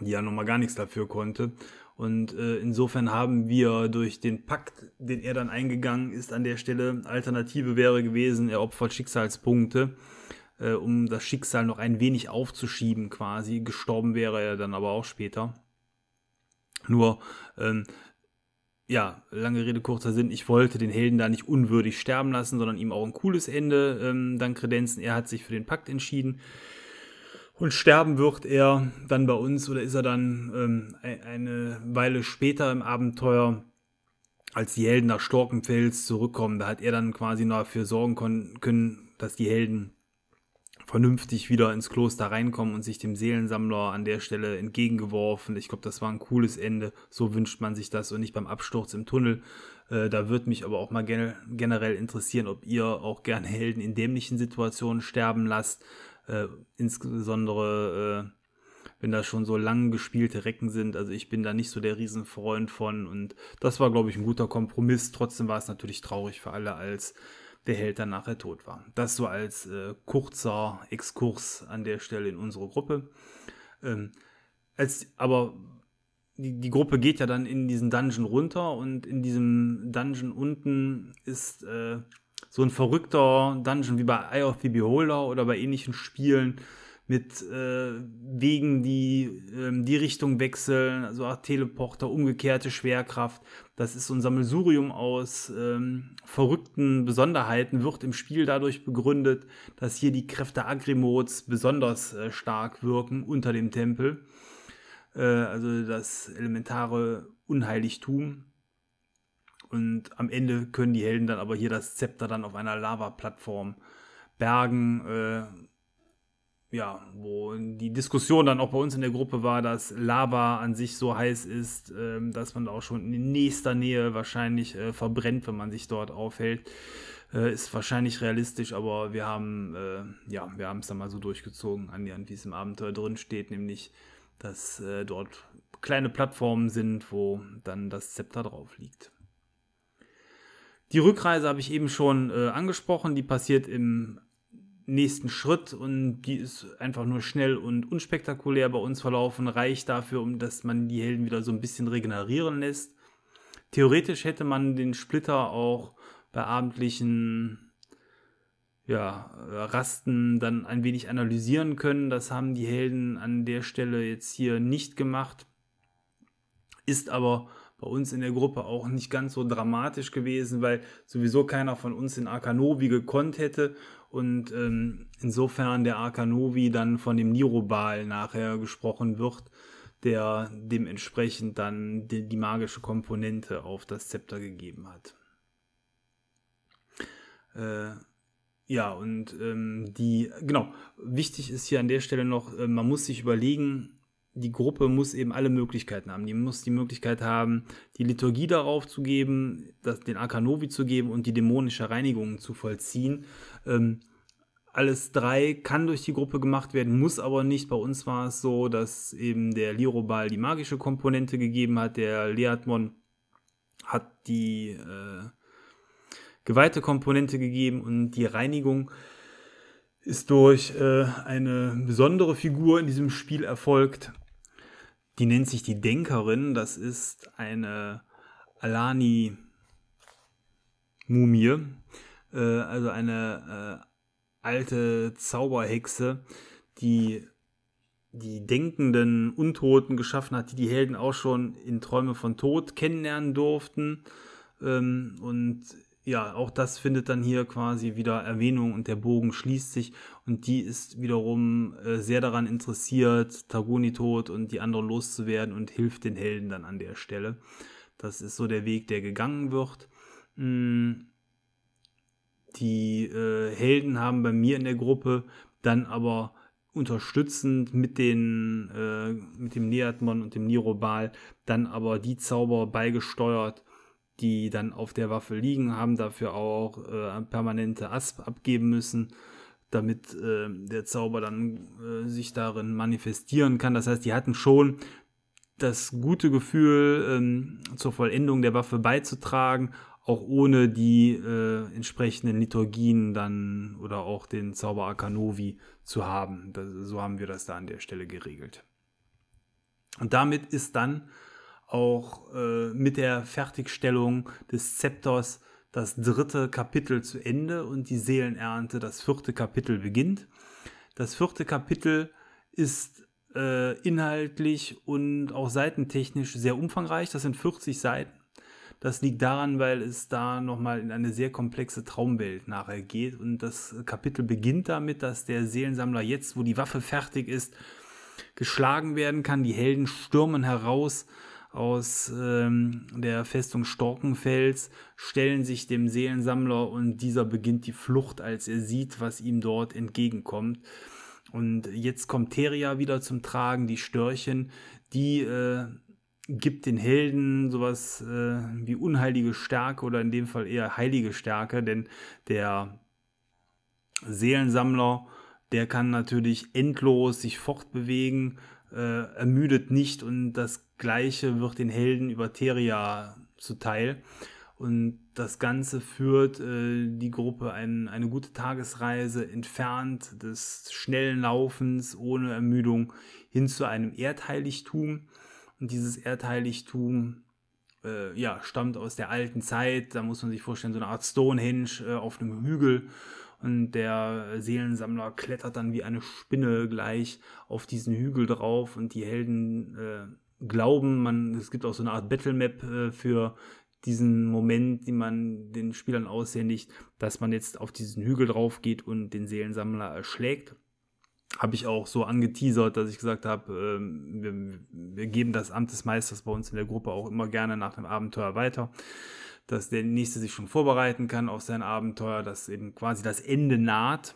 die ja nochmal gar nichts dafür konnte. Und äh, insofern haben wir durch den Pakt, den er dann eingegangen ist, an der Stelle, Alternative wäre gewesen, er opfert Schicksalspunkte, äh, um das Schicksal noch ein wenig aufzuschieben quasi. Gestorben wäre er dann aber auch später. Nur, ähm, ja, lange Rede, kurzer Sinn, ich wollte den Helden da nicht unwürdig sterben lassen, sondern ihm auch ein cooles Ende ähm, dann kredenzen. Er hat sich für den Pakt entschieden. Und sterben wird er dann bei uns oder ist er dann ähm, eine Weile später im Abenteuer, als die Helden nach Storkenfels zurückkommen. Da hat er dann quasi dafür sorgen können, dass die Helden vernünftig wieder ins Kloster reinkommen und sich dem Seelensammler an der Stelle entgegengeworfen. Ich glaube, das war ein cooles Ende. So wünscht man sich das und nicht beim Absturz im Tunnel. Äh, da würde mich aber auch mal gen generell interessieren, ob ihr auch gerne Helden in dämlichen Situationen sterben lasst. Äh, insbesondere äh, wenn das schon so lang gespielte Recken sind. Also ich bin da nicht so der Riesenfreund von und das war, glaube ich, ein guter Kompromiss. Trotzdem war es natürlich traurig für alle, als der Held dann nachher tot war. Das so als äh, kurzer Exkurs an der Stelle in unsere Gruppe. Ähm, als, aber die, die Gruppe geht ja dann in diesen Dungeon runter und in diesem Dungeon unten ist äh, so ein verrückter Dungeon wie bei Eye of the Beholder oder bei ähnlichen Spielen mit äh, Wegen, die ähm, die Richtung wechseln, also Art Teleporter, umgekehrte Schwerkraft. Das ist so ein Sammelsurium aus ähm, verrückten Besonderheiten, wird im Spiel dadurch begründet, dass hier die Kräfte Agrimots besonders äh, stark wirken unter dem Tempel. Äh, also das elementare Unheiligtum. Und am Ende können die Helden dann aber hier das Zepter dann auf einer Lava-Plattform bergen äh, ja, wo die Diskussion dann auch bei uns in der Gruppe war, dass Lava an sich so heiß ist, ähm, dass man auch schon in nächster Nähe wahrscheinlich äh, verbrennt, wenn man sich dort aufhält. Äh, ist wahrscheinlich realistisch, aber wir haben, äh, ja, wir haben es dann mal so durchgezogen, an wie es im Abenteuer drin steht, nämlich, dass äh, dort kleine Plattformen sind, wo dann das Zepter drauf liegt. Die Rückreise habe ich eben schon äh, angesprochen, die passiert im nächsten Schritt und die ist einfach nur schnell und unspektakulär bei uns verlaufen, reicht dafür, um dass man die Helden wieder so ein bisschen regenerieren lässt. Theoretisch hätte man den Splitter auch bei abendlichen ja, Rasten dann ein wenig analysieren können. Das haben die Helden an der Stelle jetzt hier nicht gemacht. Ist aber bei uns in der Gruppe auch nicht ganz so dramatisch gewesen, weil sowieso keiner von uns in Arkanovi gekonnt hätte und ähm, insofern der Arkanovi dann von dem Nirobal nachher gesprochen wird, der dementsprechend dann die, die magische Komponente auf das Zepter gegeben hat. Äh, ja, und ähm, die, genau, wichtig ist hier an der Stelle noch, äh, man muss sich überlegen, die Gruppe muss eben alle Möglichkeiten haben. Die muss die Möglichkeit haben, die Liturgie darauf zu geben, das, den Arkanovi zu geben und die dämonische Reinigung zu vollziehen. Ähm, alles drei kann durch die Gruppe gemacht werden, muss aber nicht. Bei uns war es so, dass eben der Lirobal die magische Komponente gegeben hat, der Leatmon hat die äh, geweihte Komponente gegeben und die Reinigung ist durch äh, eine besondere Figur in diesem Spiel erfolgt. Die nennt sich die Denkerin. Das ist eine Alani-Mumie, äh, also eine äh, alte Zauberhexe, die die denkenden Untoten geschaffen hat, die die Helden auch schon in Träume von Tod kennenlernen durften. Ähm, und ja, auch das findet dann hier quasi wieder Erwähnung und der Bogen schließt sich und die ist wiederum äh, sehr daran interessiert, Taguni tot und die anderen loszuwerden und hilft den Helden dann an der Stelle. Das ist so der Weg, der gegangen wird. Mm, die äh, Helden haben bei mir in der Gruppe dann aber unterstützend mit den äh, mit dem Neatmon und dem Nirobal dann aber die Zauber beigesteuert, die dann auf der Waffe liegen, haben dafür auch äh, permanente Asp abgeben müssen, damit äh, der Zauber dann äh, sich darin manifestieren kann. Das heißt, die hatten schon das gute Gefühl, ähm, zur Vollendung der Waffe beizutragen, auch ohne die äh, entsprechenden Liturgien dann oder auch den Zauber Akanovi zu haben. Das, so haben wir das da an der Stelle geregelt. Und damit ist dann auch äh, mit der Fertigstellung des Zepters das dritte Kapitel zu Ende und die Seelenernte, das vierte Kapitel beginnt. Das vierte Kapitel ist äh, inhaltlich und auch seitentechnisch sehr umfangreich. Das sind 40 Seiten. Das liegt daran, weil es da nochmal in eine sehr komplexe Traumwelt nachher geht. Und das Kapitel beginnt damit, dass der Seelensammler jetzt, wo die Waffe fertig ist, geschlagen werden kann. Die Helden stürmen heraus aus ähm, der Festung Storkenfels, stellen sich dem Seelensammler und dieser beginnt die Flucht, als er sieht, was ihm dort entgegenkommt. Und jetzt kommt Teria wieder zum Tragen, die Störchen, die äh, gibt den Helden sowas äh, wie unheilige Stärke oder in dem Fall eher heilige Stärke, denn der Seelensammler, der kann natürlich endlos sich fortbewegen, äh, ermüdet nicht und das Gleiche wird den Helden über Teria zuteil. Und das Ganze führt äh, die Gruppe ein, eine gute Tagesreise entfernt des schnellen Laufens ohne Ermüdung hin zu einem Erdheiligtum und dieses Erdheiligtum äh, ja, stammt aus der alten Zeit. Da muss man sich vorstellen, so eine Art Stonehenge äh, auf einem Hügel. Und der Seelensammler klettert dann wie eine Spinne gleich auf diesen Hügel drauf. Und die Helden äh, glauben, man, es gibt auch so eine Art Battlemap äh, für diesen Moment, den man den Spielern aushändigt, dass man jetzt auf diesen Hügel drauf geht und den Seelensammler erschlägt habe ich auch so angeteasert, dass ich gesagt habe, ähm, wir, wir, geben das Amt des Meisters bei uns in der Gruppe auch immer gerne nach dem Abenteuer weiter, dass der Nächste sich schon vorbereiten kann auf sein Abenteuer, dass eben quasi das Ende naht,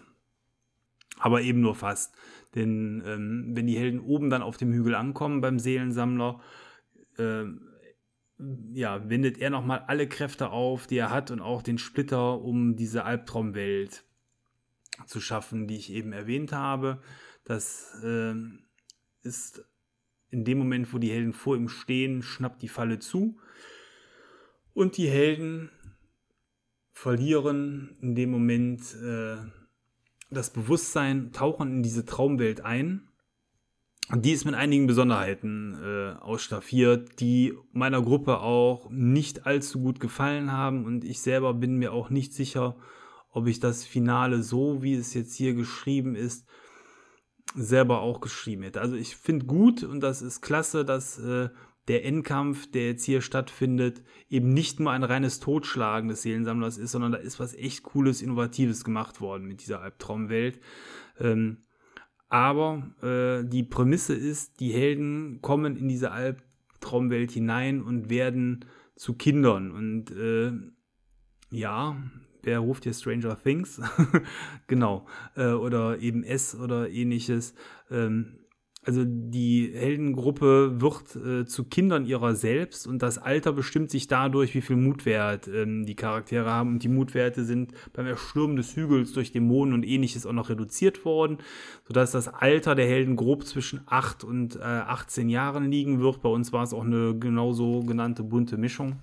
aber eben nur fast. Denn ähm, wenn die Helden oben dann auf dem Hügel ankommen beim Seelensammler, äh, ja, wendet er nochmal alle Kräfte auf, die er hat und auch den Splitter, um diese Albtraumwelt zu schaffen, die ich eben erwähnt habe. Das äh, ist in dem Moment, wo die Helden vor ihm stehen, schnappt die Falle zu. Und die Helden verlieren in dem Moment äh, das Bewusstsein, tauchen in diese Traumwelt ein. Und die ist mit einigen Besonderheiten äh, ausstaffiert, die meiner Gruppe auch nicht allzu gut gefallen haben. Und ich selber bin mir auch nicht sicher, ob ich das Finale so, wie es jetzt hier geschrieben ist, selber auch geschrieben hätte. Also ich finde gut und das ist klasse, dass äh, der Endkampf, der jetzt hier stattfindet, eben nicht nur ein reines Totschlagen des Seelensammlers ist, sondern da ist was echt Cooles, Innovatives gemacht worden mit dieser Albtraumwelt. Ähm, aber äh, die Prämisse ist, die Helden kommen in diese Albtraumwelt hinein und werden zu Kindern. Und äh, ja, wer ruft hier Stranger Things? [LAUGHS] genau. Äh, oder eben S oder ähnliches. Ähm, also die Heldengruppe wird äh, zu Kindern ihrer selbst und das Alter bestimmt sich dadurch, wie viel Mutwert ähm, die Charaktere haben. Und die Mutwerte sind beim Erstürmen des Hügels durch Dämonen und ähnliches auch noch reduziert worden, sodass das Alter der Helden grob zwischen 8 und äh, 18 Jahren liegen wird. Bei uns war es auch eine genauso genannte bunte Mischung.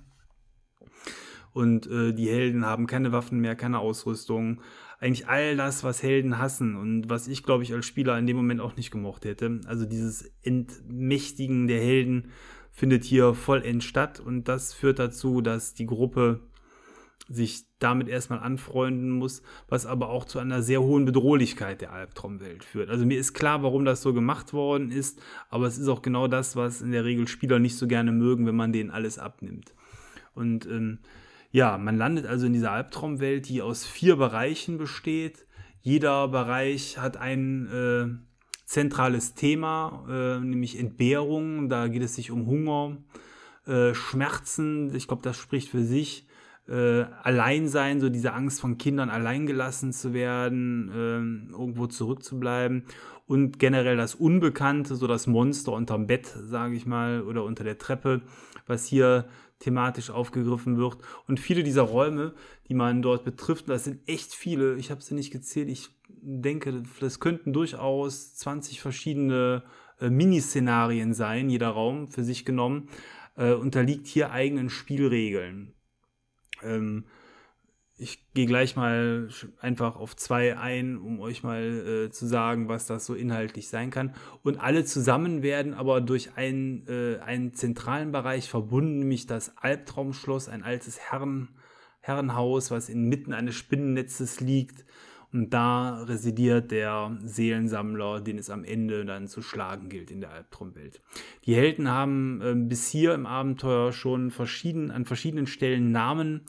Und äh, die Helden haben keine Waffen mehr, keine Ausrüstung, eigentlich all das, was Helden hassen und was ich, glaube ich, als Spieler in dem Moment auch nicht gemocht hätte. Also dieses Entmächtigen der Helden findet hier vollends statt und das führt dazu, dass die Gruppe sich damit erstmal anfreunden muss, was aber auch zu einer sehr hohen Bedrohlichkeit der Albtraumwelt führt. Also mir ist klar, warum das so gemacht worden ist, aber es ist auch genau das, was in der Regel Spieler nicht so gerne mögen, wenn man denen alles abnimmt. Und ähm, ja, man landet also in dieser Albtraumwelt, die aus vier Bereichen besteht. Jeder Bereich hat ein äh, zentrales Thema, äh, nämlich Entbehrung. Da geht es sich um Hunger, äh, Schmerzen. Ich glaube, das spricht für sich. Äh, Alleinsein, so diese Angst von Kindern alleingelassen zu werden, äh, irgendwo zurückzubleiben und generell das Unbekannte, so das Monster unterm Bett, sage ich mal, oder unter der Treppe, was hier thematisch aufgegriffen wird. Und viele dieser Räume, die man dort betrifft, das sind echt viele, ich habe sie nicht gezählt, ich denke, das könnten durchaus 20 verschiedene äh, Miniszenarien sein, jeder Raum für sich genommen, äh, unterliegt hier eigenen Spielregeln. Ähm, ich gehe gleich mal einfach auf zwei ein, um euch mal äh, zu sagen, was das so inhaltlich sein kann. Und alle zusammen werden aber durch einen, äh, einen zentralen Bereich verbunden, nämlich das Albtraumschloss, ein altes Herren, Herrenhaus, was inmitten eines Spinnennetzes liegt. Und da residiert der Seelensammler, den es am Ende dann zu schlagen gilt in der Albtraumwelt. Die Helden haben äh, bis hier im Abenteuer schon verschieden, an verschiedenen Stellen Namen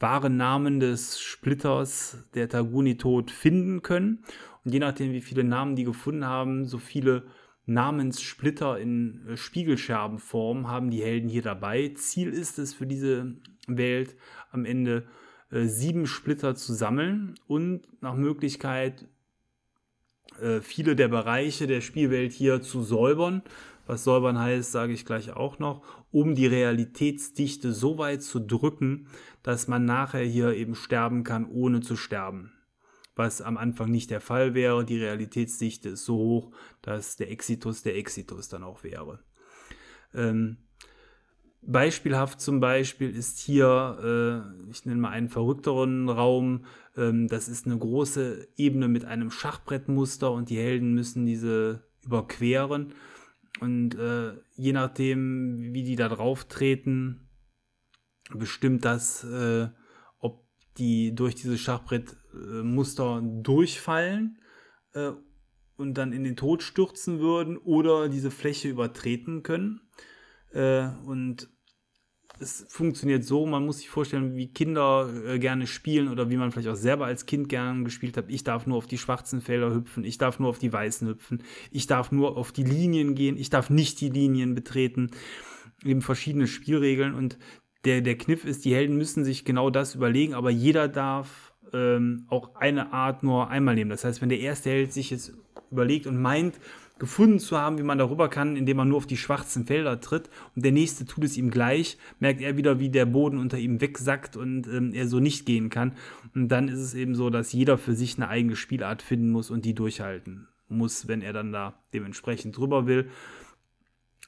wahren Namen des Splitters der Taguni-Tod finden können. Und je nachdem, wie viele Namen die gefunden haben, so viele Namenssplitter in äh, Spiegelscherbenform haben die Helden hier dabei. Ziel ist es für diese Welt am Ende äh, sieben Splitter zu sammeln und nach Möglichkeit äh, viele der Bereiche der Spielwelt hier zu säubern. Was säubern heißt, sage ich gleich auch noch, um die Realitätsdichte so weit zu drücken, dass man nachher hier eben sterben kann, ohne zu sterben. Was am Anfang nicht der Fall wäre. Die Realitätsdichte ist so hoch, dass der Exitus der Exitus dann auch wäre. Ähm, Beispielhaft zum Beispiel ist hier, äh, ich nenne mal einen verrückteren Raum, ähm, das ist eine große Ebene mit einem Schachbrettmuster und die Helden müssen diese überqueren. Und äh, je nachdem, wie die da drauf treten, bestimmt das, äh, ob die durch diese Schachbrettmuster durchfallen äh, und dann in den Tod stürzen würden oder diese Fläche übertreten können. Äh, und es funktioniert so, man muss sich vorstellen, wie Kinder äh, gerne spielen oder wie man vielleicht auch selber als Kind gerne gespielt hat. Ich darf nur auf die schwarzen Felder hüpfen, ich darf nur auf die weißen hüpfen, ich darf nur auf die Linien gehen, ich darf nicht die Linien betreten. Eben verschiedene Spielregeln und der, der Kniff ist, die Helden müssen sich genau das überlegen, aber jeder darf ähm, auch eine Art nur einmal nehmen. Das heißt, wenn der erste Held sich jetzt überlegt und meint, gefunden zu haben, wie man darüber kann, indem man nur auf die schwarzen Felder tritt und der nächste tut es ihm gleich, merkt er wieder, wie der Boden unter ihm wegsackt und ähm, er so nicht gehen kann. Und dann ist es eben so, dass jeder für sich eine eigene Spielart finden muss und die durchhalten muss, wenn er dann da dementsprechend drüber will.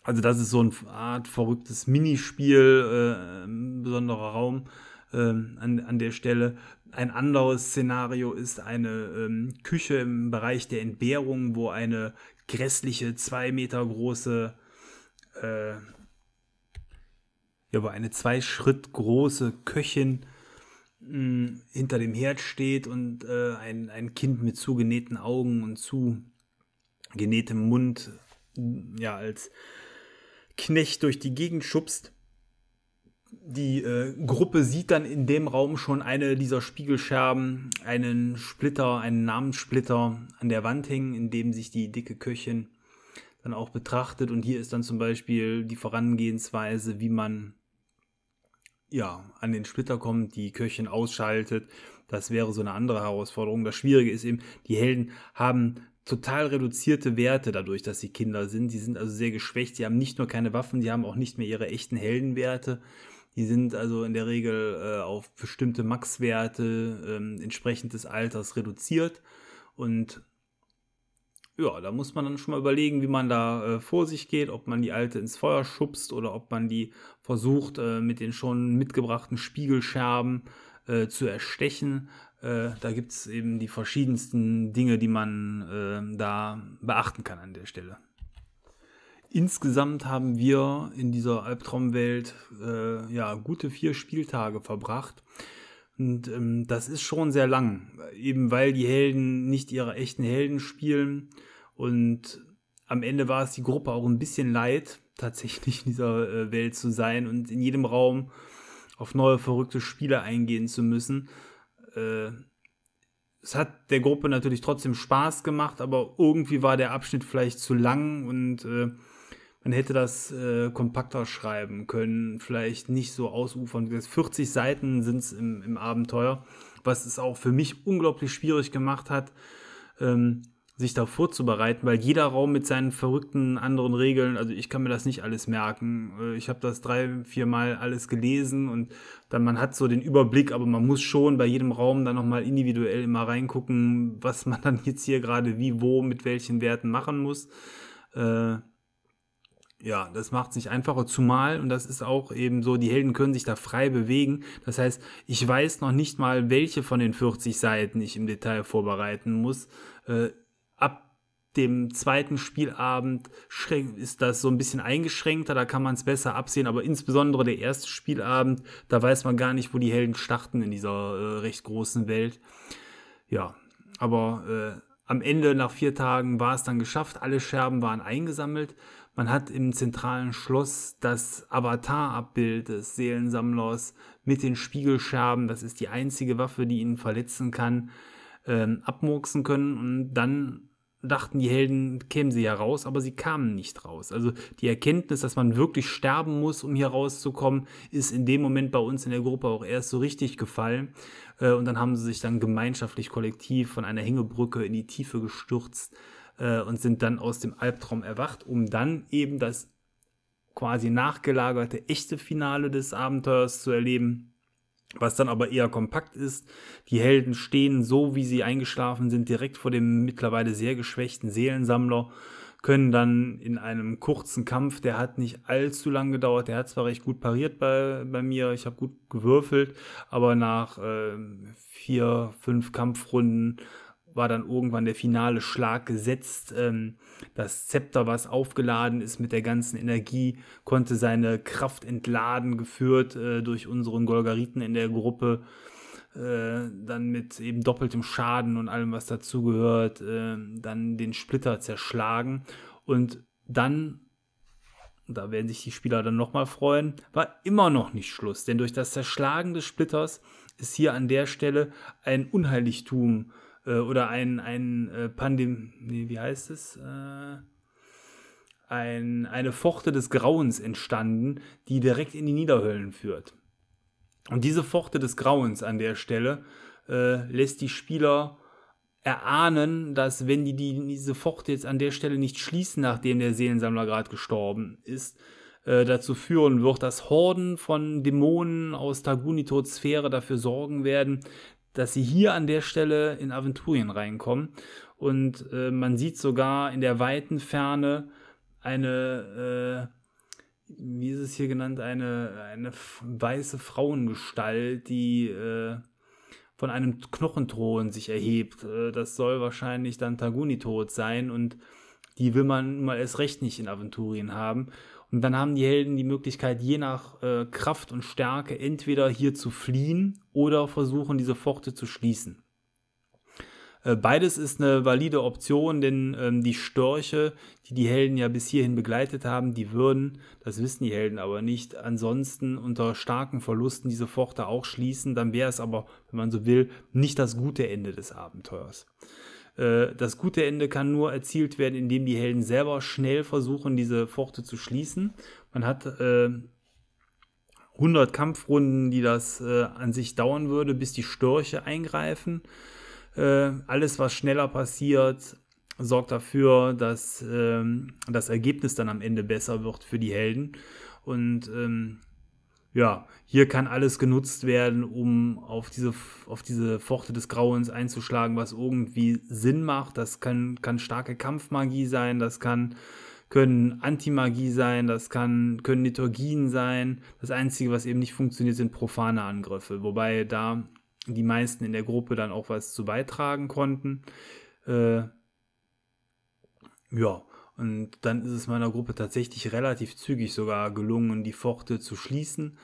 Also das ist so eine Art verrücktes Minispiel, äh, ein besonderer Raum. ähm, an, an der Stelle. Ein anderes Szenario ist eine ähm, Küche im Bereich der Entbehrung, wo eine grässliche, zwei Meter große, äh, ja, wo eine zwei Schritt große Köchin mh, hm, hinter dem Herd steht und äh, ein, ein Kind mit zugenähten Augen und zugenähtem Mund ja als Knecht durch die Gegend schubst. Die äh, Gruppe sieht dann in dem Raum schon eine dieser Spiegelscherben, einen Splitter, einen Namenssplitter an der Wand hängen, in dem sich die dicke Köchin dann auch betrachtet. Und hier ist dann zum Beispiel die Vorangehensweise, wie man ja an den Splitter kommt, die Köchin ausschaltet. Das wäre so eine andere Herausforderung. Das Schwierige ist eben, die Helden haben total reduzierte Werte dadurch, dass sie Kinder sind. Die sind also sehr geschwächt. Sie haben nicht nur keine Waffen, die haben auch nicht mehr ihre echten Heldenwerte. Die sind also in der Regel äh, auf bestimmte Max-Werte äh, entsprechend des Alters reduziert. Und ja, da muss man dann schon mal überlegen, wie man da äh, vor sich geht, ob man die alte ins Feuer schubst oder ob man die versucht, äh, mit den schon mitgebrachten Spiegelscherben äh, zu erstechen. Äh, da gibt es eben die verschiedensten Dinge, die man äh, da beachten kann an der Stelle. Insgesamt haben wir in dieser Albtraumwelt äh, ja gute vier Spieltage verbracht. Und ähm, das ist schon sehr lang, eben weil die Helden nicht ihre echten Helden spielen. Und am Ende war es die Gruppe auch ein bisschen leid, tatsächlich in dieser äh, Welt zu sein und in jedem Raum auf neue verrückte Spiele eingehen zu müssen. Äh, es hat der Gruppe natürlich trotzdem Spaß gemacht, aber irgendwie war der Abschnitt vielleicht zu lang und äh, man hätte das äh, kompakter schreiben können, vielleicht nicht so ausufern. 40 Seiten sind es im, im, Abenteuer, was es auch für mich unglaublich schwierig gemacht hat. Ähm, sich da vorzubereiten, weil jeder Raum mit seinen verrückten anderen Regeln, also ich kann mir das nicht alles merken. Äh, ich habe das drei, vier Mal alles gelesen und dann man hat so den Überblick, aber man muss schon bei jedem Raum dann nochmal individuell immer reingucken, was man dann jetzt hier gerade wie, wo, mit welchen Werten machen muss. Äh, ja, das macht es nicht einfacher, zumal, und das ist auch eben so, die Helden können sich da frei bewegen. Das heißt, ich weiß noch nicht mal, welche von den 40 Seiten ich im Detail vorbereiten muss. Äh, ab dem zweiten Spielabend ist das so ein bisschen eingeschränkter, da kann man es besser absehen, aber insbesondere der erste Spielabend, da weiß man gar nicht, wo die Helden starten in dieser äh, recht großen Welt. Ja, aber äh, am Ende nach vier Tagen war es dann geschafft, alle Scherben waren eingesammelt. Man hat im zentralen Schloss das Avatar-Abbild des Seelensammlers mit den Spiegelscherben, das ist die einzige Waffe, die ihn verletzen kann, ähm, abmurksen können und dann dachten die Helden, kämen sie ja raus, aber sie kamen nicht raus. Also die Erkenntnis, dass man wirklich sterben muss, um hier rauszukommen, ist in dem Moment bei uns in der Gruppe auch erst so richtig gefallen. Äh, und dann haben sie sich dann gemeinschaftlich kollektiv von einer Hängebrücke in die Tiefe gestürzt äh, und sind dann aus dem Albtraum erwacht, um dann eben das quasi nachgelagerte echte Finale des Abenteuers zu erleben was dann aber eher kompakt ist. Die Helden stehen so, wie sie eingeschlafen sind, direkt vor dem mittlerweile sehr geschwächten Seelensammler, können dann in einem kurzen Kampf, der hat nicht allzu lang gedauert, der hat zwar recht gut pariert bei, bei mir, ich habe gut gewürfelt, aber nach äh, vier, fünf Kampfrunden war dann irgendwann der finale Schlag gesetzt. Ähm, das Zepter, was aufgeladen ist mit der ganzen Energie, konnte seine Kraft entladen, geführt äh, durch unseren Golgariten in der Gruppe. Äh, dann mit eben doppeltem Schaden und allem, was dazugehört, äh, dann den Splitter zerschlagen. Und dann, da werden sich die Spieler dann nochmal freuen, war immer noch nicht Schluss. Denn durch das Zerschlagen des Splitters ist hier an der Stelle ein Unheiligtum äh, oder ein, ein äh, Pandem, nee, wie heißt es? Äh, ein, eine Pforte des Grauens entstanden, die direkt in die Niederhöllen führt. Und diese Pforte des Grauens an der Stelle äh, lässt die Spieler erahnen, dass wenn die, die diese Pforte jetzt an der Stelle nicht schließen, nachdem der Seelensammler gerade gestorben ist, äh, dazu führen wird, dass Horden von Dämonen aus Tagunitos Sphäre dafür sorgen werden, dass sie hier an der Stelle in Aventurien reinkommen. Und äh, man sieht sogar in der weiten Ferne eine, äh, wie ist es hier genannt, eine, eine weiße Frauengestalt, die äh, von einem Knochenthron sich erhebt. Äh, das soll wahrscheinlich dann Taguni-Tod sein und die will man mal erst recht nicht in Aventurien haben. Und dann haben die Helden die Möglichkeit, je nach äh, Kraft und Stärke entweder hier zu fliehen oder versuchen, diese Pforte zu schließen. Äh, beides ist eine valide Option, denn ähm, die Störche, die die Helden ja bis hierhin begleitet haben, die würden, das wissen die Helden aber nicht, ansonsten unter starken Verlusten diese Pforte auch schließen. Dann wäre es aber, wenn man so will, nicht das gute Ende des Abenteuers. Äh, das gute Ende kann nur erzielt werden, indem die Helden selber schnell versuchen, diese Pforte zu schließen. Man hat äh, 100 Kampfrunden, die das äh, an sich dauern würde, bis die Störche eingreifen. Äh, alles, was schneller passiert, sorgt dafür, dass ähm, das Ergebnis dann am Ende besser wird für die Helden. Und ähm, ja, hier kann alles genutzt werden, um auf diese, auf diese Pforte des Grauens einzuschlagen, was irgendwie Sinn macht. Das kann, kann starke Kampfmagie sein, das kann können Antimagie sein, das kann, können Liturgien sein. Das Einzige, was eben nicht funktioniert, sind profane Angriffe, wobei da die meisten in der Gruppe dann auch was zu beitragen konnten. Äh, ja, und dann ist es meiner Gruppe tatsächlich relativ zügig sogar gelungen, die Pforte zu schließen.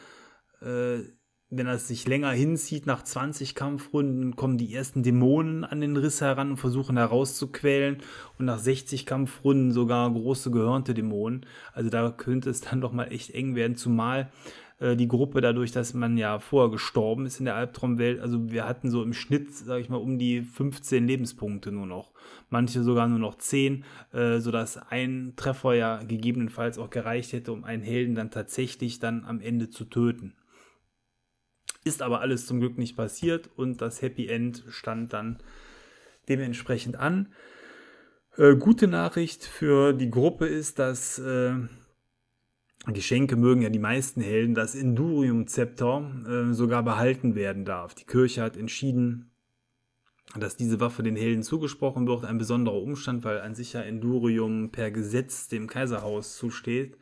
Äh, wenn es sich länger hinzieht, nach 20 Kampfrunden kommen die ersten Dämonen an den Riss heran und versuchen herauszuquälen. Und nach 60 Kampfrunden sogar große gehörnte Dämonen. Also da könnte es dann doch mal echt eng werden, zumal äh, die Gruppe dadurch, dass man ja vorher gestorben ist in der Albtraumwelt. Also wir hatten so im Schnitt, sage ich mal, um die 15 Lebenspunkte nur noch. Manche sogar nur noch 10, äh, sodass ein Treffer ja gegebenenfalls auch gereicht hätte, um einen Helden dann tatsächlich dann am Ende zu töten. Ist aber alles zum Glück nicht passiert und das Happy End stand dann dementsprechend an. Äh, gute Nachricht für die Gruppe ist, dass äh, Geschenke mögen ja die meisten Helden, das Endurium-Zepter äh, sogar behalten werden darf. Die Kirche hat entschieden, dass diese Waffe den Helden zugesprochen wird. Ein besonderer Umstand, weil an sich ja Endurium per Gesetz dem Kaiserhaus zusteht.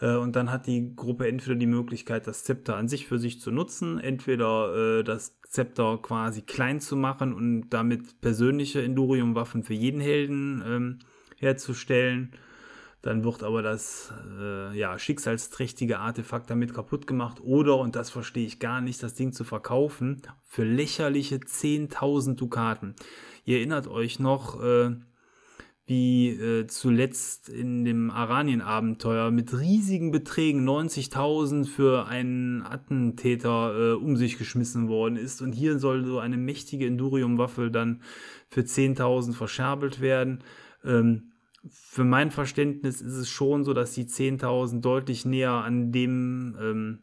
Äh, und dann hat die Gruppe entweder die Möglichkeit, das Zepter an sich für sich zu nutzen, entweder äh, das Zepter quasi klein zu machen und damit persönliche Endurium-Waffen für jeden Helden ähm, herzustellen dann wird aber das äh, ja, schicksalsträchtige Artefakt damit kaputt gemacht. Oder, und das verstehe ich gar nicht, das Ding zu verkaufen für lächerliche 10.000 Dukaten. Ihr erinnert euch noch, äh, wie äh, zuletzt in dem Aranien-Abenteuer mit riesigen Beträgen 90.000 für einen Attentäter äh, um sich geschmissen worden ist. Und hier soll so eine mächtige Endurium-Waffe dann für 10.000 verscherbelt werden. Ähm, für mein Verständnis ist es schon so, dass die 10.000 deutlich näher an dem ähm,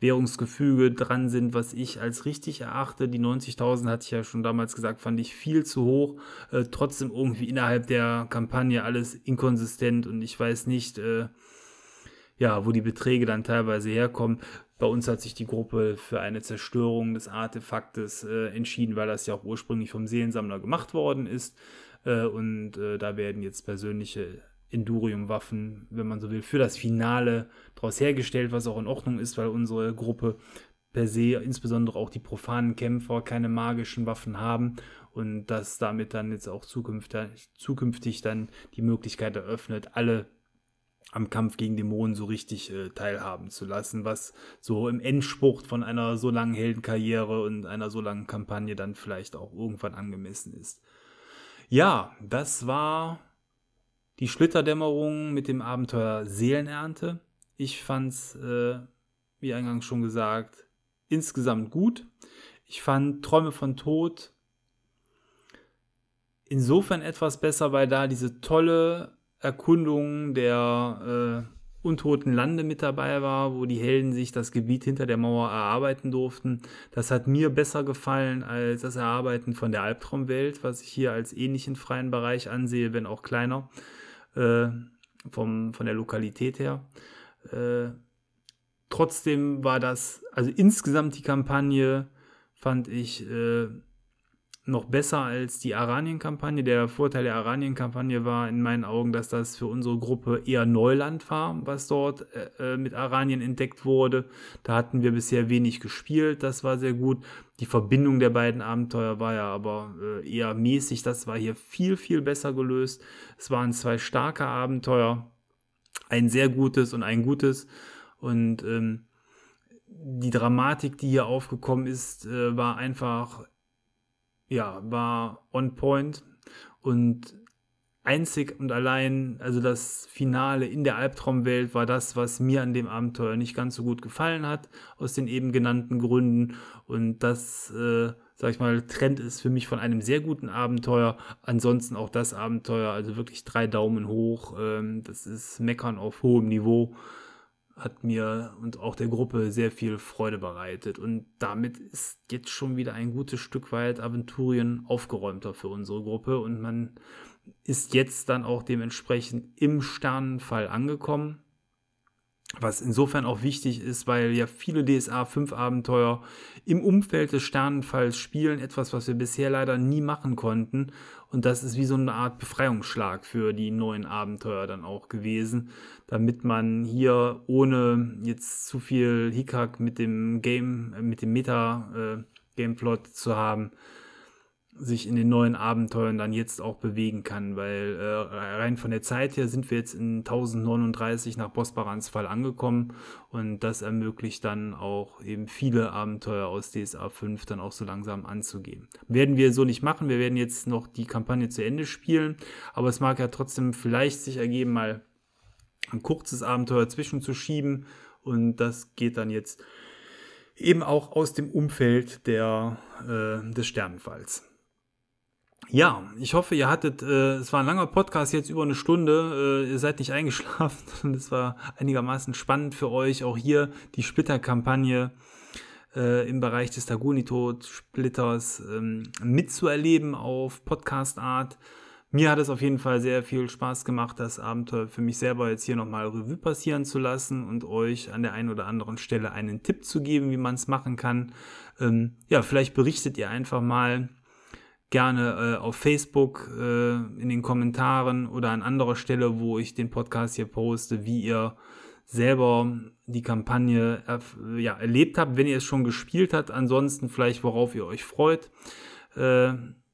Währungsgefüge dran sind, was ich als richtig erachte. Die 90.000 hatte ich ja schon damals gesagt, fand ich viel zu hoch. Äh, trotzdem irgendwie innerhalb der Kampagne alles inkonsistent und ich weiß nicht, äh, ja, wo die Beträge dann teilweise herkommen. Bei uns hat sich die Gruppe für eine Zerstörung des Artefaktes äh, entschieden, weil das ja auch ursprünglich vom Seelensammler gemacht worden ist. Äh, und äh, da werden jetzt persönliche Endurium-Waffen, wenn man so will, für das Finale daraus hergestellt, was auch in Ordnung ist, weil unsere Gruppe per se, insbesondere auch die profanen Kämpfer, keine magischen Waffen haben und dass damit dann jetzt auch zukünftig, zukünftig dann die Möglichkeit eröffnet, alle am Kampf gegen Dämonen so richtig äh, teilhaben zu lassen, was so im Endspurt von einer so langen Heldenkarriere und einer so langen Kampagne dann vielleicht auch irgendwann angemessen ist. Ja, das war die Schlitterdämmerung mit dem Abenteuer Seelenernte. Ich fand's, äh, wie eingangs schon gesagt, insgesamt gut. Ich fand Träume von Tod insofern etwas besser, weil da diese tolle Erkundung der äh, untoten Lande mit dabei war, wo die Helden sich das Gebiet hinter der Mauer erarbeiten durften. Das hat mir besser gefallen als das Erarbeiten von der Albtraumwelt, was ich hier als ähnlichen freien Bereich ansehe, wenn auch kleiner, äh, vom, von der Lokalität her. Äh, trotzdem war das, also insgesamt die Kampagne fand ich äh, noch besser als die Aranien-Kampagne. Der Vorteil der Aranien-Kampagne war in meinen Augen, dass das für unsere Gruppe eher Neuland war, was dort äh, äh, mit Aranien entdeckt wurde. Da hatten wir bisher wenig gespielt, das war sehr gut. Die Verbindung der beiden Abenteuer war ja aber äh, eher mäßig, das war hier viel, viel besser gelöst. Es waren zwei starke Abenteuer, ein sehr gutes und ein gutes. Und ähm, die Dramatik, die hier aufgekommen ist, äh, war einfach ja, war on point und einzig und allein, also das Finale in der Albtraumwelt war das, was mir an dem Abenteuer nicht ganz so gut gefallen hat, aus den eben genannten Gründen. Und das, äh, sag ich mal, trennt es für mich von einem sehr guten Abenteuer. Ansonsten auch das Abenteuer, also wirklich drei Daumen hoch. Ähm, das ist Meckern auf hohem Niveau hat mir und auch der Gruppe sehr viel Freude bereitet. Und damit ist jetzt schon wieder ein gutes Stück weit Aventurien aufgeräumter für unsere Gruppe. Und man ist jetzt dann auch dementsprechend im Sternenfall angekommen. Was insofern auch wichtig ist, weil ja viele DSA 5 Abenteuer im Umfeld des Sternenfalls spielen, etwas, was wir bisher leider nie machen konnten. Und das ist wie so eine Art Befreiungsschlag für die neuen Abenteuer dann auch gewesen, damit man hier ohne jetzt zu viel Hickhack mit dem Game, mit dem Meta-Gameplot äh, zu haben, sich in den neuen Abenteuern dann jetzt auch bewegen kann, weil äh, rein von der Zeit her sind wir jetzt in 1039 nach Bosporans Fall angekommen und das ermöglicht dann auch eben viele Abenteuer aus DSA 5 dann auch so langsam anzugehen. Werden wir so nicht machen, wir werden jetzt noch die Kampagne zu Ende spielen, aber es mag ja trotzdem vielleicht sich ergeben, mal ein kurzes Abenteuer zwischenzuschieben und das geht dann jetzt eben auch aus dem Umfeld der, äh, des Sternenfalls. Ja, ich hoffe, ihr hattet, äh, es war ein langer Podcast, jetzt über eine Stunde, äh, ihr seid nicht [LAUGHS] eingeschlafen und es war einigermaßen spannend für euch, auch hier die Splitterkampagne äh, im Bereich des Tagunito-Splitters ähm, mitzuerleben auf Podcast-Art. Mir hat es auf jeden Fall sehr viel Spaß gemacht, das Abenteuer für mich selber jetzt hier nochmal Revue passieren zu lassen und euch an der einen oder anderen Stelle einen Tipp zu geben, wie man es machen kann. Ähm, ja, vielleicht berichtet ihr einfach mal, gerne äh, auf Facebook äh, in den Kommentaren oder an anderer Stelle, wo ich den Podcast hier poste, wie ihr selber die Kampagne äh, ja, erlebt habt, wenn ihr es schon gespielt habt. Ansonsten vielleicht, worauf ihr euch freut. Äh,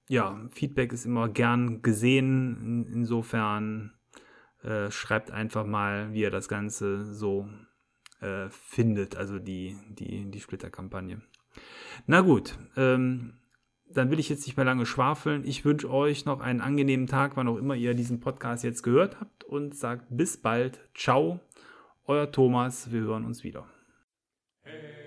ja, Feedback ist immer gern gesehen. In, insofern äh, schreibt einfach mal, wie ihr das Ganze so äh, findet, also die, die, die Splitter-Kampagne. Na gut, ähm, dann will ich jetzt nicht mehr lange schwafeln. Ich wünsche euch noch einen angenehmen Tag, wann auch immer ihr diesen Podcast jetzt gehört habt und sagt bis bald. Ciao, euer Thomas. Wir hören uns wieder. Hey.